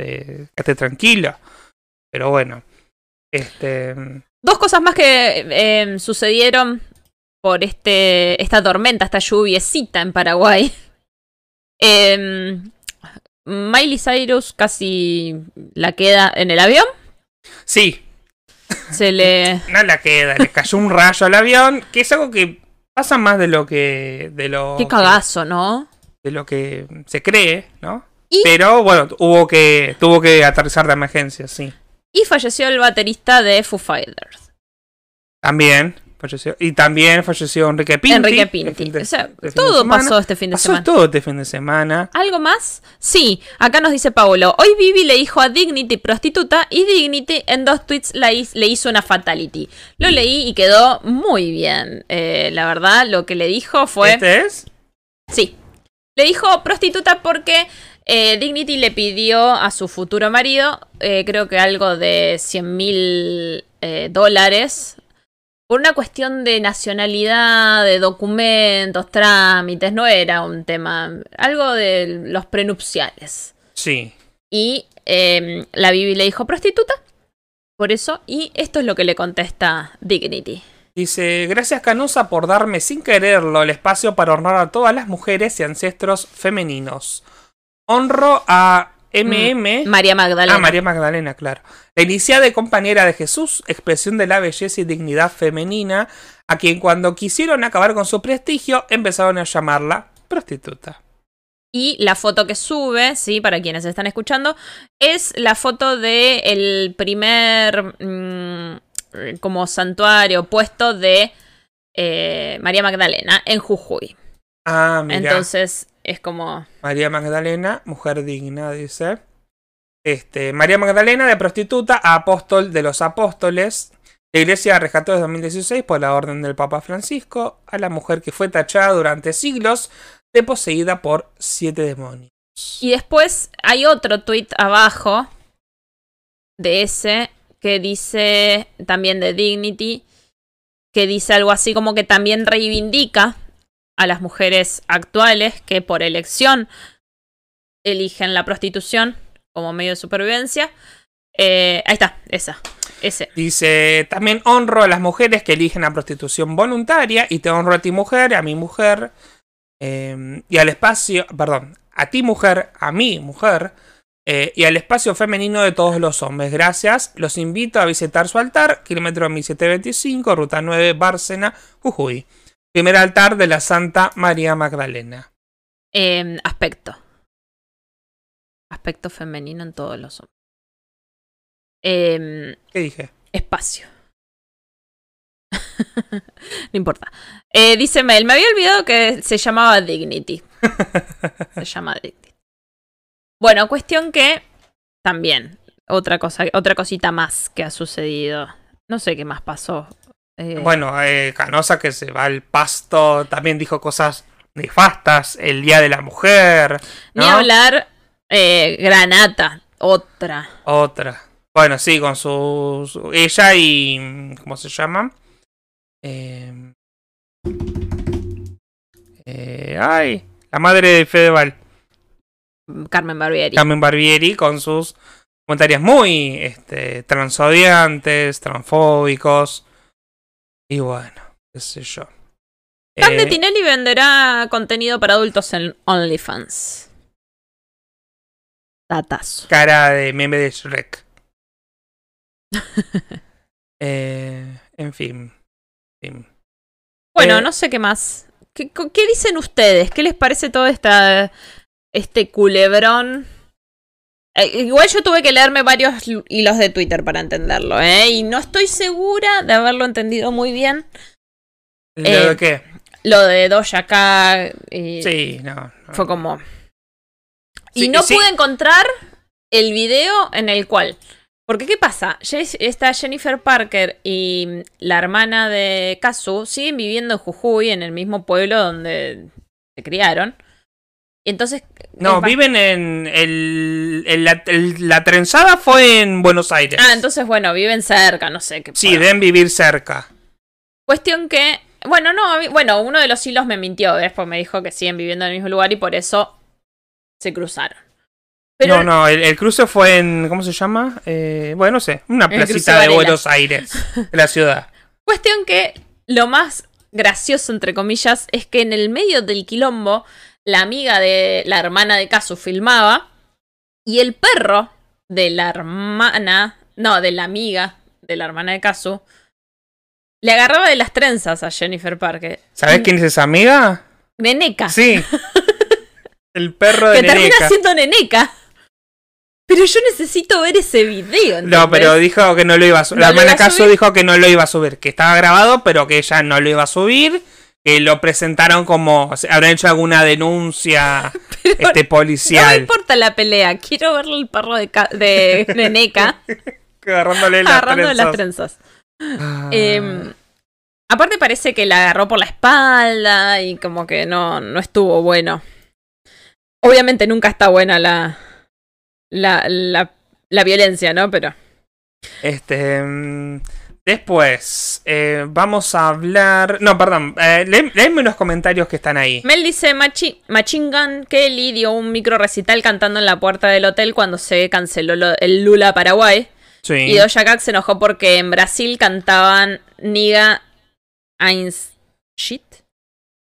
Eh quédate tranquilo. Pero bueno, este... Dos cosas más que eh, sucedieron por este esta tormenta, esta lluviecita en Paraguay. Eh, Miley Cyrus casi la queda en el avión. Sí, Se le. no la queda, le cayó un rayo al avión, que es algo que pasa más de lo que de lo Qué cagazo, ¿no? de lo que se cree, ¿no? Y- Pero bueno, hubo que tuvo que aterrizar de emergencia, sí. Y falleció el baterista de Foo Fighters. También falleció y también falleció Enrique Pinti. Enrique Pinti. de- O sea, todo pasó este fin de Pasó semana. todo este fin de semana. ¿Algo más? Sí, acá nos dice Paulo. Hoy Vivi le dijo a Dignity prostituta y Dignity en dos tweets la le hizo una fatality. Lo leí y quedó muy bien. Eh, la verdad, lo que le dijo fue... ¿Este es? Sí. Le dijo prostituta porque eh, Dignity le pidió a su futuro marido, eh, creo que algo de 100 mil eh, dólares, por una cuestión de nacionalidad, de documentos, trámites, no era un tema, algo de los prenupciales. Sí. Y eh, la Bibi le dijo prostituta, por eso, y esto es lo que le contesta Dignity. Dice, gracias Canosa por darme sin quererlo el espacio para honrar a todas las mujeres y ancestros femeninos. Honro a MM. María Magdalena. Ah, María Magdalena, claro. La iniciada y compañera de Jesús, expresión de la belleza y dignidad femenina, a quien cuando quisieron acabar con su prestigio, empezaron a llamarla prostituta. Y la foto que sube, sí, para quienes están escuchando, es la foto de el primer mm, como santuario puesto de eh, María Magdalena en Jujuy. Ah, mira. Entonces es como María Magdalena, mujer digna, dice. Este, María Magdalena de prostituta a apóstol de los apóstoles. La iglesia rescató desde 2016 por la orden del Papa Francisco a la mujer que fue tachada durante siglos de poseída por siete demonios. Y después hay otro tweet abajo de ese que dice también de Dignity, que dice algo así como que también reivindica a las mujeres actuales que por elección eligen la prostitución como medio de supervivencia. Eh, ahí está, esa, ese. Dice, también honro a las mujeres que eligen la prostitución voluntaria y te honro a ti mujer, a mi mujer eh, y al espacio, perdón, a ti mujer, a mi mujer eh, y al espacio femenino de todos los hombres. Gracias, los invito a visitar su altar, kilómetro 1725, ruta 9, Bárcena, Jujuy. Primer altar de la Santa María Magdalena. Eh, aspecto. Aspecto femenino en todos los hombres. Eh, ¿Qué dije? espacio. no importa. Eh, dice Mel, me había olvidado que se llamaba Dignity. se llama Dignity. Bueno, cuestión que también, otra cosa, otra cosita más que ha sucedido. No sé qué más pasó. Eh, Bueno, eh, Canosa que se va al pasto, también dijo cosas nefastas, el Día de la Mujer. Ni hablar eh, Granata, otra. Otra. Bueno, sí, con su, su- Ella y. ¿Cómo se llama? Eh, eh, ay, la madre de Fedeval, Carmen Barbieri. Carmen Barbieri, con sus comentarios muy este, transodiantes, transfóbicos. Y bueno, qué sé yo. Carne Eh, Tinelli venderá contenido para adultos en OnlyFans. Datazo. cara de meme de Shrek. Eh, en fin. en fin. Bueno, Eh, no sé qué más. ¿Qué, co- qué dicen ustedes? ¿Qué les parece todo esta, este culebrón? Eh, igual yo tuve que leerme varios hilos de Twitter para entenderlo, ¿eh? Y no estoy segura de haberlo entendido muy bien. ¿Lo Eh, de qué? Lo de Doja Cat y Sí, no. no. fue como... Sí, y no sí. pude encontrar el video en el cual... Porque, ¿qué pasa? Está Jennifer Parker y la hermana de Kazu siguen viviendo en Jujuy, en el mismo pueblo donde se criaron. Entonces... No, viven en. El, el- la, el- la trenzada fue en Buenos Aires. Ah, entonces, bueno, viven cerca, no sé qué. Sí, deben vivir cerca. Cuestión que... Bueno, no, bueno, uno de los hilos me mintió, después me dijo que siguen viviendo en el mismo lugar y por eso se cruzaron. Pero no, no, el, el cruce fue en. ¿Cómo se llama? Eh, bueno, no sé. Una placita de Varela. Buenos Aires. De la ciudad. Cuestión que lo más gracioso, entre comillas, es que en el medio del quilombo, la amiga de la hermana de Casu filmaba y el perro de la hermana, no, de la amiga de la hermana de Casu, le agarraba de las trenzas a Jennifer Parker. ¿Sabes quién es esa amiga? Neneca. Sí. El perro de que termina Neneca. siendo Neneca. Pero yo necesito ver ese video. No, pero dijo que no lo iba a subir. ¿No la hermana subir? dijo que no lo iba a subir, que estaba grabado, pero que ella no lo iba a subir. Que lo presentaron como. habrán hecho alguna denuncia este, No me policial. importa la pelea. Quiero verle el perro de, Ca- de Neneca agarrándole las agarrando las trenzas. Ah. Em, aparte parece que la agarró por la espalda y como que no, no estuvo bueno. Obviamente nunca está buena la, la, la, la violencia, ¿no? Pero Este. Después, eh, vamos a hablar. No, perdón. Eh, unos comentarios que están ahí. Mel dice, Machi Machine Gun Kelly dio un micro recital cantando en la puerta del hotel cuando se canceló lo- el Lula Paraguay. Sí. Y Doja Cat se enojó porque en Brasil cantaban Niga Eins Shit.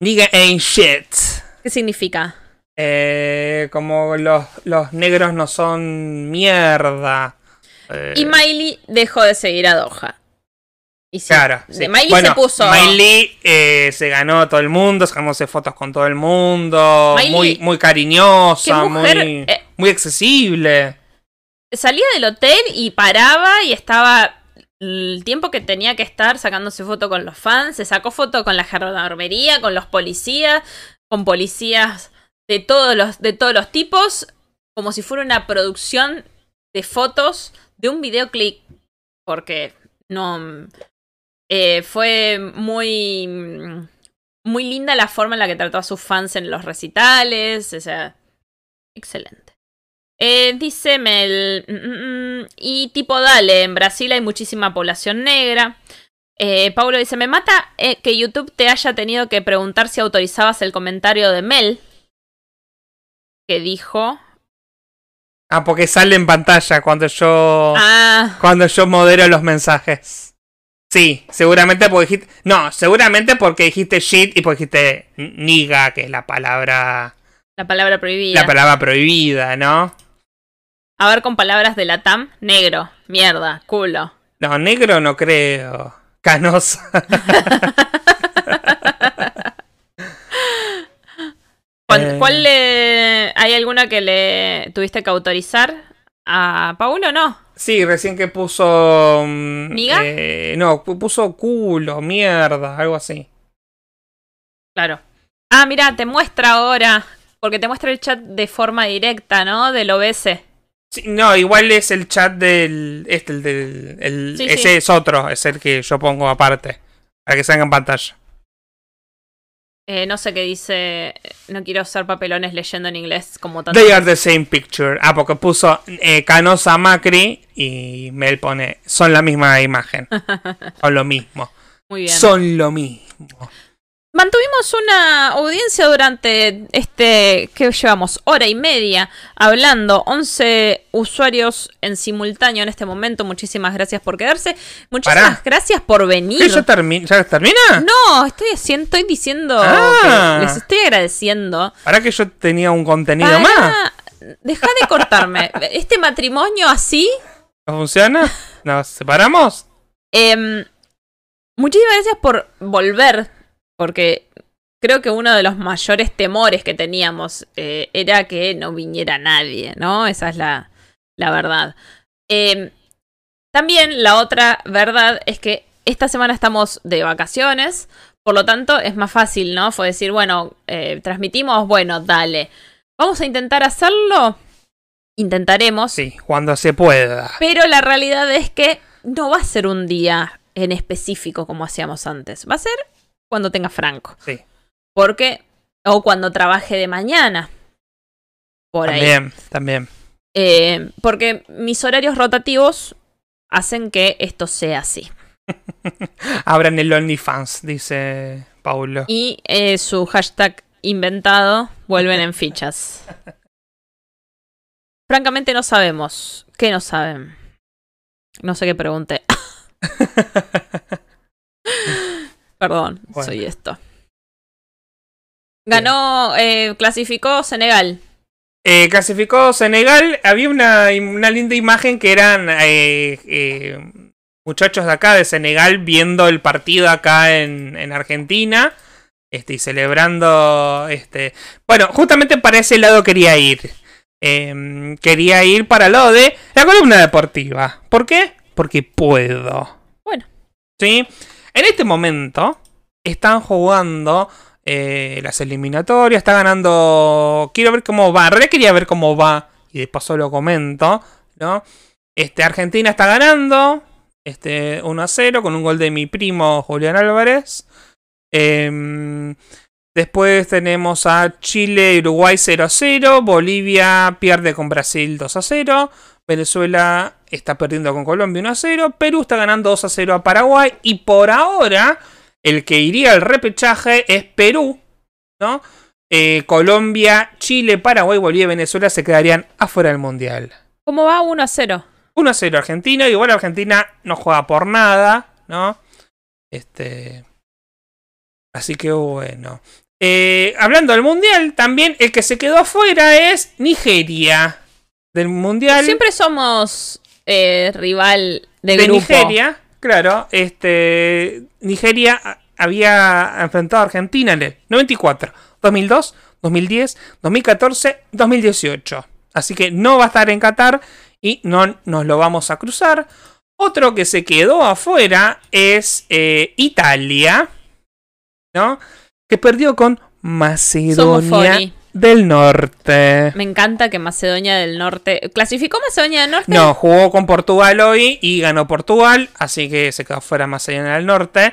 Nigga ain't shit. ¿Qué significa? Eh, como los, los negros no son mierda. Eh, Y Miley dejó de seguir a Doja. Y sí, Claro. sí. Miley Bueno, se puso. Miley eh, se ganó a todo el mundo, sacándose fotos con todo el mundo. Miley- muy, muy cariñosa, mujer, muy, eh. muy accesible. Salía del hotel y paraba y estaba el tiempo que tenía que estar sacándose foto con los fans. Se sacó foto con la gendarmería, con los policías, con policías de todos los, de todos los tipos, como si fuera una producción de fotos de un videoclip. Porque no. Eh, fue muy. Muy linda la forma en la que trató a sus fans en los recitales. O sea. Excelente. Eh, dice Mel. mm, mm, mm, y tipo, dale, en Brasil hay muchísima población negra. Eh, Paulo dice: Me mata que YouTube te haya tenido que preguntar si autorizabas el comentario de Mel. Que dijo. Ah, porque sale en pantalla cuando yo. Ah, Cuando yo modero los mensajes. Sí, seguramente porque dijiste. No, seguramente porque dijiste shit y porque dijiste niga, que es la palabra. la palabra prohibida. La palabra prohibida, ¿no? A ver, con palabras de la TAM: negro, mierda, culo. No, negro no creo. Canosa. ¿Cuál, Eh. cuál le. ¿Hay alguna que le tuviste que autorizar? ¿A Paulo no? Sí, recién que puso. mm, ¿Niga? eh, no, pu- puso culo, mierda, algo así. Claro. Ah, mira, te muestra ahora. Porque te muestra el chat de forma directa, ¿no? Del OBS. Sí, no, igual es el chat del. Este, el del. el- Sí, ese sí. es otro, es el que yo pongo aparte. Para que salga en pantalla. Eh, no sé qué dice. No quiero usar papelones leyendo en inglés como tanto. They are the same picture. Ah, porque puso eh, Canosa Macri y Mel pone. Son la misma imagen. o lo mismo. Muy bien. son lo mismo. Mantuvimos una audiencia durante este, ¿qué llevamos? Hora y media hablando. 11 usuarios en simultáneo en este momento. Muchísimas gracias por quedarse. Muchísimas Pará. gracias por venir. ¿Qué, ¿Ya, termi- ¿Ya termina? No, estoy, estoy diciendo Ah. que les estoy agradeciendo. ¿Para que yo tenía un contenido más? Deja de cortarme. Este matrimonio así. ¿No funciona? ¿Nos separamos? em, muchísimas gracias por volver. Porque creo que uno de los mayores temores que teníamos eh, era que no viniera nadie, ¿no? Esa es la, la verdad. Em, también la otra verdad es que esta semana estamos de vacaciones. Por lo tanto, es más fácil, ¿no? Fue decir, bueno, eh, transmitimos, bueno, dale. Vamos a intentar hacerlo. Intentaremos. Sí, cuando se pueda. Pero la realidad es que no va a ser un día en específico como hacíamos antes. Va a ser cuando tenga Franco. Sí, Porque. O cuando trabaje de mañana. Por ahí. también, también. Eh, porque mis horarios rotativos hacen que esto sea así. Abran el OnlyFans, dice Paulo. Y eh, su hashtag inventado vuelven en fichas. Francamente no sabemos. ¿Qué no saben? No sé qué pregunté. Perdón, Bueno. soy esto. Ganó, eh, clasificó Senegal. Eh, clasificó Senegal. Había una, una linda imagen que eran eh, eh, muchachos de acá de Senegal viendo el partido acá en, en Argentina. Este, y celebrando. Este. Bueno, justamente para ese lado quería ir. Em, quería ir para lo de la columna deportiva. ¿Por qué? Porque puedo. Bueno. ¿Sí? En este momento están jugando eh, las eliminatorias, está ganando. Quiero ver cómo va. Realidad quería ver cómo va. Y de paso lo comento. ¿No? Este, Argentina está ganando. Este, 1 a 0 con un gol de mi primo Julián Álvarez. Em, después tenemos a Chile Uruguay 0 a 0. Bolivia pierde con Brasil 2 a 0. Venezuela está perdiendo con Colombia 1 a 0. Perú está ganando 2 a 0 a Paraguay. Y por ahora, el que iría al repechaje es Perú. ¿No? Eh, Colombia, Chile, Paraguay, Bolivia y Venezuela se quedarían afuera del mundial. ¿Cómo va 1 a 0? 1 a 0 Argentina. Igual Argentina no juega por nada, ¿no? Este. Así que bueno. Eh, hablando del mundial, también el que se quedó afuera es Nigeria. Del mundial Siempre somos eh, rival de, de grupo. Nigeria. Claro, este. Nigeria había enfrentado a Argentina en el 94, 2002, 2010, 2014, 2018. Así que no va a estar en Qatar y no nos lo vamos a cruzar. Otro que se quedó afuera es eh, Italia, ¿no? Que perdió con Macedonia. Del Norte. Me encanta que Macedonia del Norte. ¿Clasificó Macedonia del Norte? No, jugó con Portugal hoy y ganó Portugal, así que se quedó fuera Macedonia del Norte.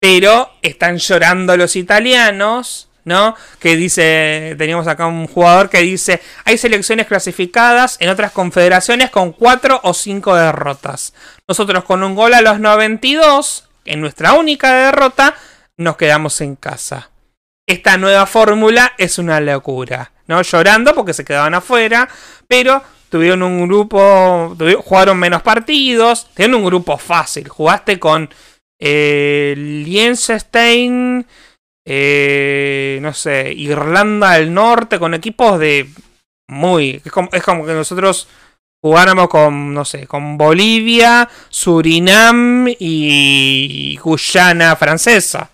Pero están llorando los italianos, ¿no? Que dice, teníamos acá un jugador que dice, hay selecciones clasificadas en otras confederaciones con cuatro o cinco derrotas. Nosotros con un gol a los 92, en nuestra única derrota, nos quedamos en casa. Esta nueva fórmula es una locura, ¿no? Llorando porque se quedaban afuera, pero tuvieron un grupo, jugaron menos partidos, tenían un grupo fácil, jugaste con eh, Liechtenstein, eh, no sé, Irlanda del Norte, con equipos de muy, como, es como que nosotros jugáramos con, no sé, con Bolivia, Surinam y Guyana francesa.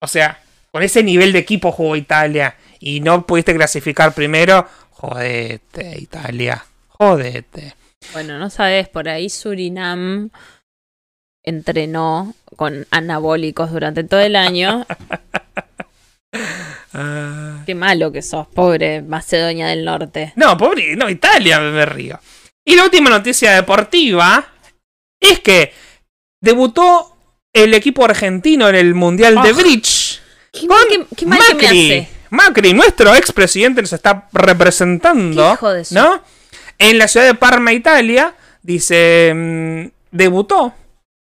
O sea, con ese nivel de equipo jugó Italia y no pudiste clasificar primero, jodete, Italia, jodete. Bueno, no sabes, por ahí Surinam entrenó con anabólicos durante todo el año. Ah. Qué malo que sos, pobre Macedonia del Norte. No, pobre, no, Italia me río. Y la última noticia deportiva es que debutó el equipo argentino en el Mundial de Ah, Bridge. Qué mal que, qué mal que me Macri. hace. Macri, nuestro expresidente, nos está representando. Hijo de ¿No? En la ciudad de Parma, Italia, dice. mm, debutó.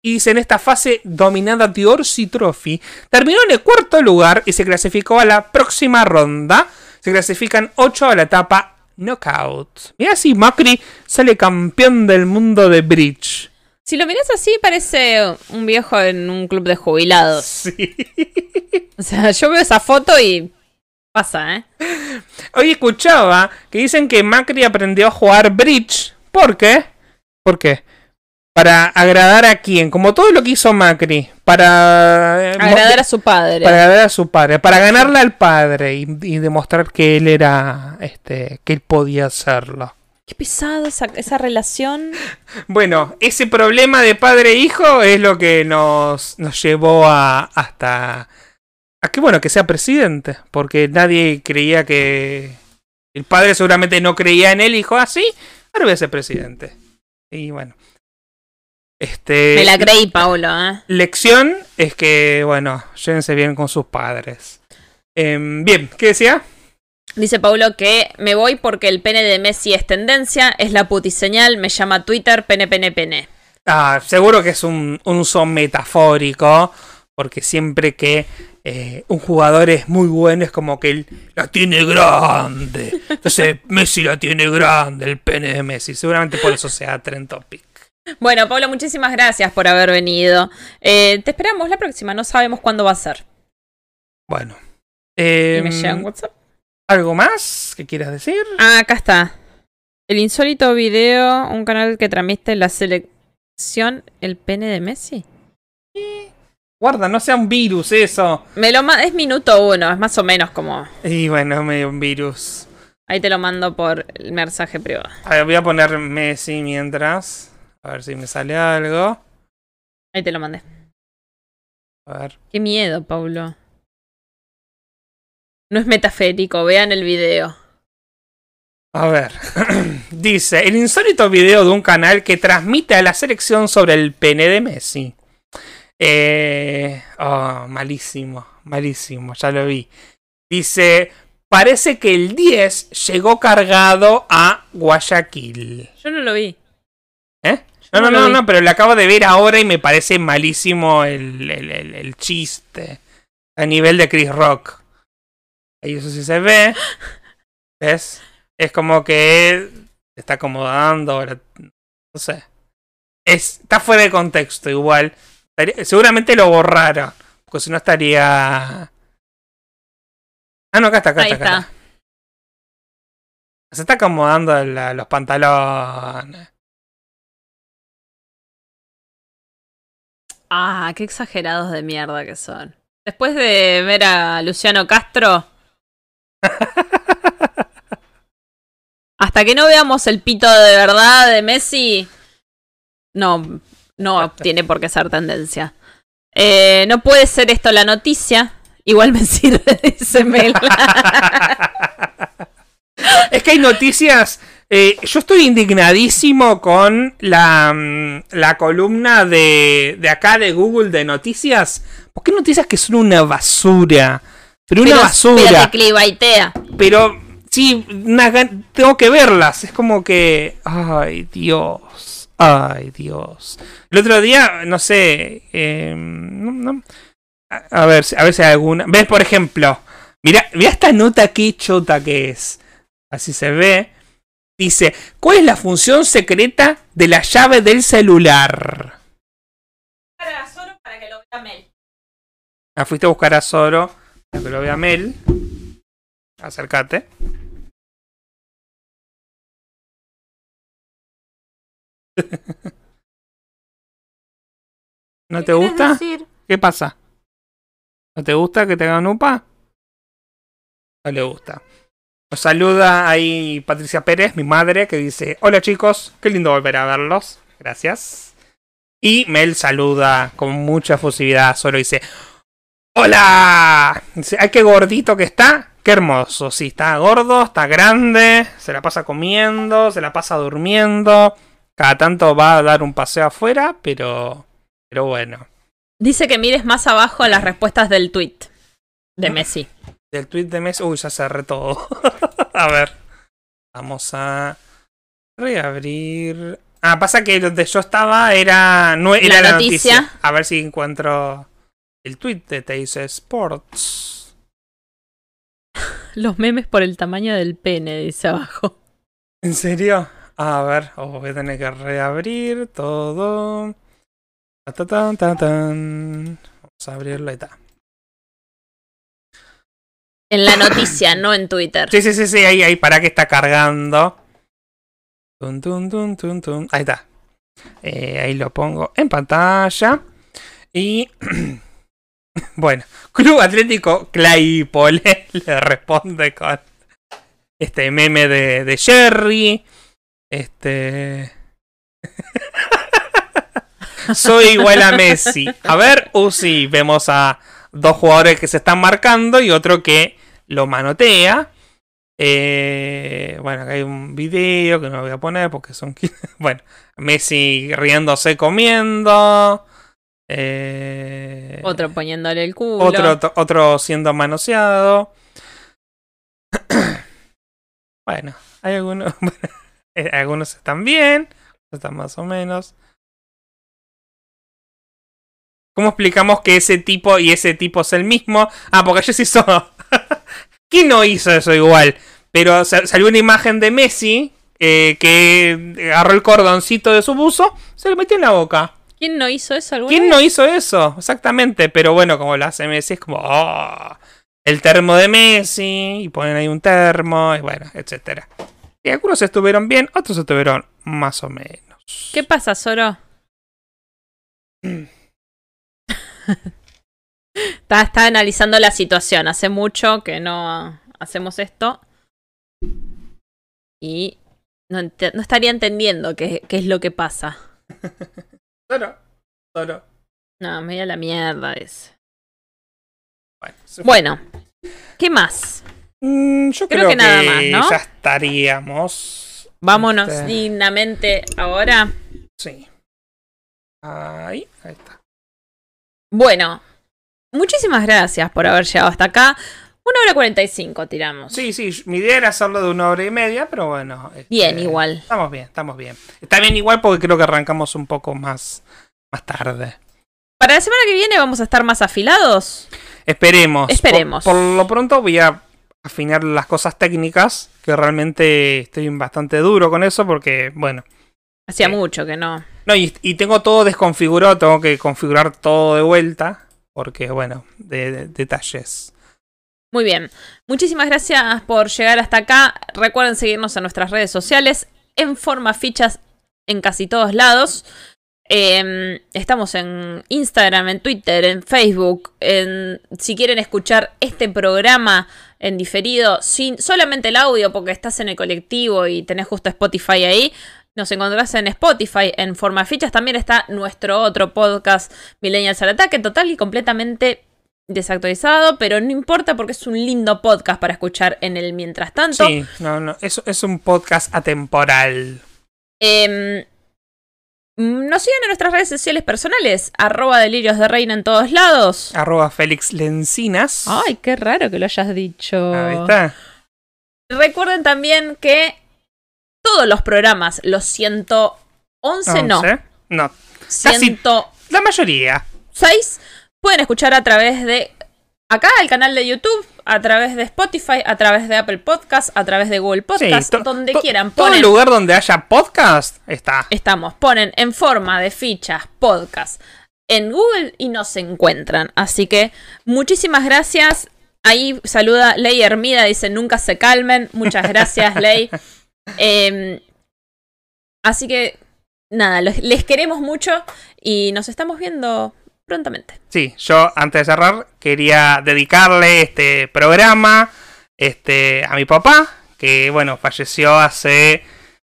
Y dice, en esta fase dominada de Orsi Trophy, terminó en el cuarto lugar y se clasificó a la próxima ronda. Se clasifican 8 a la etapa Knockout. Mira si Macri sale campeón del mundo de Bridge. Si lo miras así, parece un viejo en un club de jubilados. Sí. O sea, yo veo esa foto y pasa, ¿eh? Hoy escuchaba que dicen que Macri aprendió a jugar Bridge. ¿Por qué? ¿Por qué? Para agradar a quién, como todo lo que hizo Macri. Para eh, Agradar a su padre. para agradar a su padre, para ganarle al padre y, y demostrar que él era, este, que él podía hacerlo. Qué pesado esa, esa relación. Bueno, ese problema de padre e hijo es lo que nos, nos llevó a hasta a que bueno que sea presidente, porque nadie creía que el padre seguramente no creía en él y dijo, ah sí, ahora voy a ser presidente. Y bueno, este Me la creí, Paulo, ¿eh? lección es que bueno llévense bien con sus padres. Em, bien, ¿qué decía? Dice Paulo que me voy porque el pene de Messi es tendencia, es la putiseñal, me llama Twitter, pene, pene, pene. Ah, seguro que es un, un uso metafórico, porque siempre que eh, un jugador es muy bueno es como que él la tiene grande. Entonces Messi la tiene grande, el pene de Messi. Seguramente por eso sea Trend Topic. Bueno, Pablo, muchísimas gracias por haber venido. Eh, te esperamos la próxima, no sabemos cuándo va a ser. Bueno. Y em, me un WhatsApp. ¿Algo más que quieras decir? Ah, acá está. El insólito video, un canal que transmite la selección El pene de Messi. Guarda, no sea un virus eso. Me lo es minuto uno, es más o menos como. Y bueno, es medio un virus. Ahí te lo mando por el mensaje privado. A ver, voy a poner Messi mientras. A ver si me sale algo. Ahí te lo mandé. A ver. Qué miedo, Paulo. No es metaférico, vean el video. A ver, dice, el insólito video de un canal que transmite a la selección sobre el pene de Messi. Eh, oh, malísimo, malísimo, ya lo vi. Dice, parece que el 10 llegó cargado a Guayaquil. Yo no lo vi. ¿Eh? No, no, no no, pero lo acabo de ver ahora y me parece malísimo el, el- el- el chiste. A nivel de Chris Rock. Ahí eso sí se ve. ¿Ves? Es como que está acomodando. No sé. Es, está fuera de contexto igual. Seguramente lo borraron. Porque si no estaría. Ah, no, acá está, acá Ahí está. acá está. Se está acomodando la- los pantalones. Ah, qué exagerados de mierda que son. Después de ver a Luciano Castro. Hasta que no veamos el pito de verdad de Messi. No, no tiene por qué ser tendencia. Eh, no puede ser esto la noticia. Igual me sirve, dice Mel. Es que hay noticias. eh, yo estoy indignadísimo con la, mm, la columna de, de acá de Google de noticias. ¿Por qué noticias que son una basura? Pero una basura. pero te. Pero sí, tengo que verlas. Es como que. Ay, Dios. Ay, Dios. El otro día, no sé. eh, no- no- a, a ver, si- a ver si hay alguna. ¿Ves, por ejemplo? Mira, mira esta nota qué chota que es. Así se ve. Dice: ¿Cuál es la función secreta de la llave del celular? Solo para que lo vea Mel. Ah, fuiste a buscar a Zoro. para Que lo vea Mel. Acércate. ¿No te gusta? ¿Qué pasa? ¿No te gusta que te hagan upa? No le gusta. Nos saluda ahí Patricia Pérez, mi madre, que dice: Hola chicos, qué lindo volver a verlos. Gracias. Y Mel saluda con mucha efusividad. Solo dice: ¡Hola! Dice, ¡Ay, qué gordito que está! ¡Qué hermoso! Sí, está gordo, está grande, se la pasa comiendo, se la pasa durmiendo. Cada tanto va a dar un paseo afuera, pero. Pero bueno. Dice que mires más abajo las respuestas del tweet de Messi. Del tweet de mes. Uy, ya cerré todo. a ver. Vamos a reabrir. Ah, pasa que donde yo estaba era, no, era La noticia. A ver si encuentro el tweet de Teis Sports. Los memes por el tamaño del pene, dice abajo. ¿En serio? A ver, oh, voy a tener que reabrir todo. Ta, ta, tan, ta, tan. Vamos a abrirlo y está. En la noticia, no en Twitter. Sí, sí, sí, sí, ahí, ahí, para que está cargando. Tun, tun, tun, tun, tun. Ahí está. Eh, ahí lo pongo en pantalla. Y. bueno, Club Atlético Claypole le responde con este meme de, de Jerry. Este. Soy igual a Messi. A ver, sí, vemos a dos jugadores que se están marcando y otro que lo manotea. Eh, bueno, acá hay un video que no voy a poner porque son. Bueno, Messi riéndose comiendo. Eh, Otro poniéndole el culo. otro, otro siendo manoseado. bueno, hay algunos. eh, algunos están bien, están más o menos. ¿Cómo explicamos que ese tipo y ese tipo es el mismo? Ah, porque ayer se hizo. ¿Quién no hizo eso igual? Pero sa- salió una imagen de Messi eh, que agarró el cordoncito de su buzo, se lo metió en la boca. ¿Quién no hizo eso alguna ¿Quién vez? no hizo eso? Exactamente, pero bueno, como lo hace Messi es como, oh, el termo de Messi, y ponen ahí un termo, y bueno, etcétera. Y algunos estuvieron bien, otros estuvieron más o menos. ¿Qué pasa, Zoro? está, está analizando la situación. Hace mucho que no hacemos esto. Y no, no estaría entendiendo qué, qué es lo que pasa. Solo, solo. No, media la mierda es. Bueno, ¿qué más? Mm, yo creo creo, que nada más, ¿no? ya estaríamos. Vámonos Este, dignamente ahora. Sí. Ahí, ahí está. Bueno, muchísimas gracias por haber llegado hasta acá. Una hora cuarenta y cinco tiramos. Sí, sí, mi idea era hacerlo de una hora y media, pero bueno. este, Bien, igual. Estamos bien, estamos bien. Está bien igual porque creo que arrancamos un poco más, más tarde. Para la semana que viene vamos a estar más afilados. Esperemos. Esperemos. Por, por lo pronto voy a afinar las cosas técnicas, que realmente estoy bastante duro con eso porque, bueno. Hacía Sí. mucho que no. No, y, y tengo todo desconfigurado, tengo que configurar todo de vuelta, porque, bueno, de, de- detalles. Muy bien. Muchísimas gracias por llegar hasta acá. Recuerden seguirnos en nuestras redes sociales en forma fichas en casi todos lados. Eh, estamos en Instagram, en Twitter, en Facebook. En, si quieren escuchar este programa en diferido, sin solamente el audio, porque estás en el colectivo y tenés justo Spotify ahí. Nos encontrás en Spotify en forma fichas. También está nuestro otro podcast, Millennials al Ataque, total y completamente desactualizado, pero no importa porque es un lindo podcast para escuchar en el mientras tanto. Sí, no, no, es, es un podcast atemporal. Em, mm, nos siguen en nuestras redes sociales personales, arroba delirios de reina en todos lados. Arroba Félix Lencinas. Ay, qué raro que lo hayas dicho. Ahí está. Recuerden también que todos los programas, los 111, no, Once. No, casi- 106, la mayoría. pueden escuchar a través de acá, el canal de YouTube, a través de Spotify, a través de Apple Podcasts, a través de Google Podcasts, to- donde quieran. Todo Ponen, lugar donde haya podcast está. estamos, ponen en forma de fichas podcast en Google y nos encuentran. Así que muchísimas gracias. Ahí saluda Ley Hermida, dice nunca se calmen. Muchas gracias, Ley. Em, así que nada, los- les queremos mucho y nos estamos viendo prontamente. Sí, yo antes de cerrar quería dedicarle este programa este, a mi papá, que bueno, falleció hace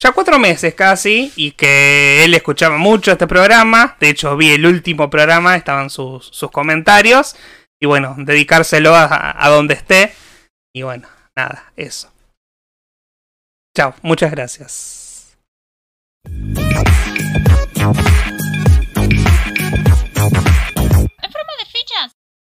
ya cuatro meses casi, y que él escuchaba mucho este programa. De hecho, vi el último programa, estaban sus, sus comentarios. Y bueno, dedicárselo a, a donde esté. Y bueno, nada, eso. Chao, muchas gracias.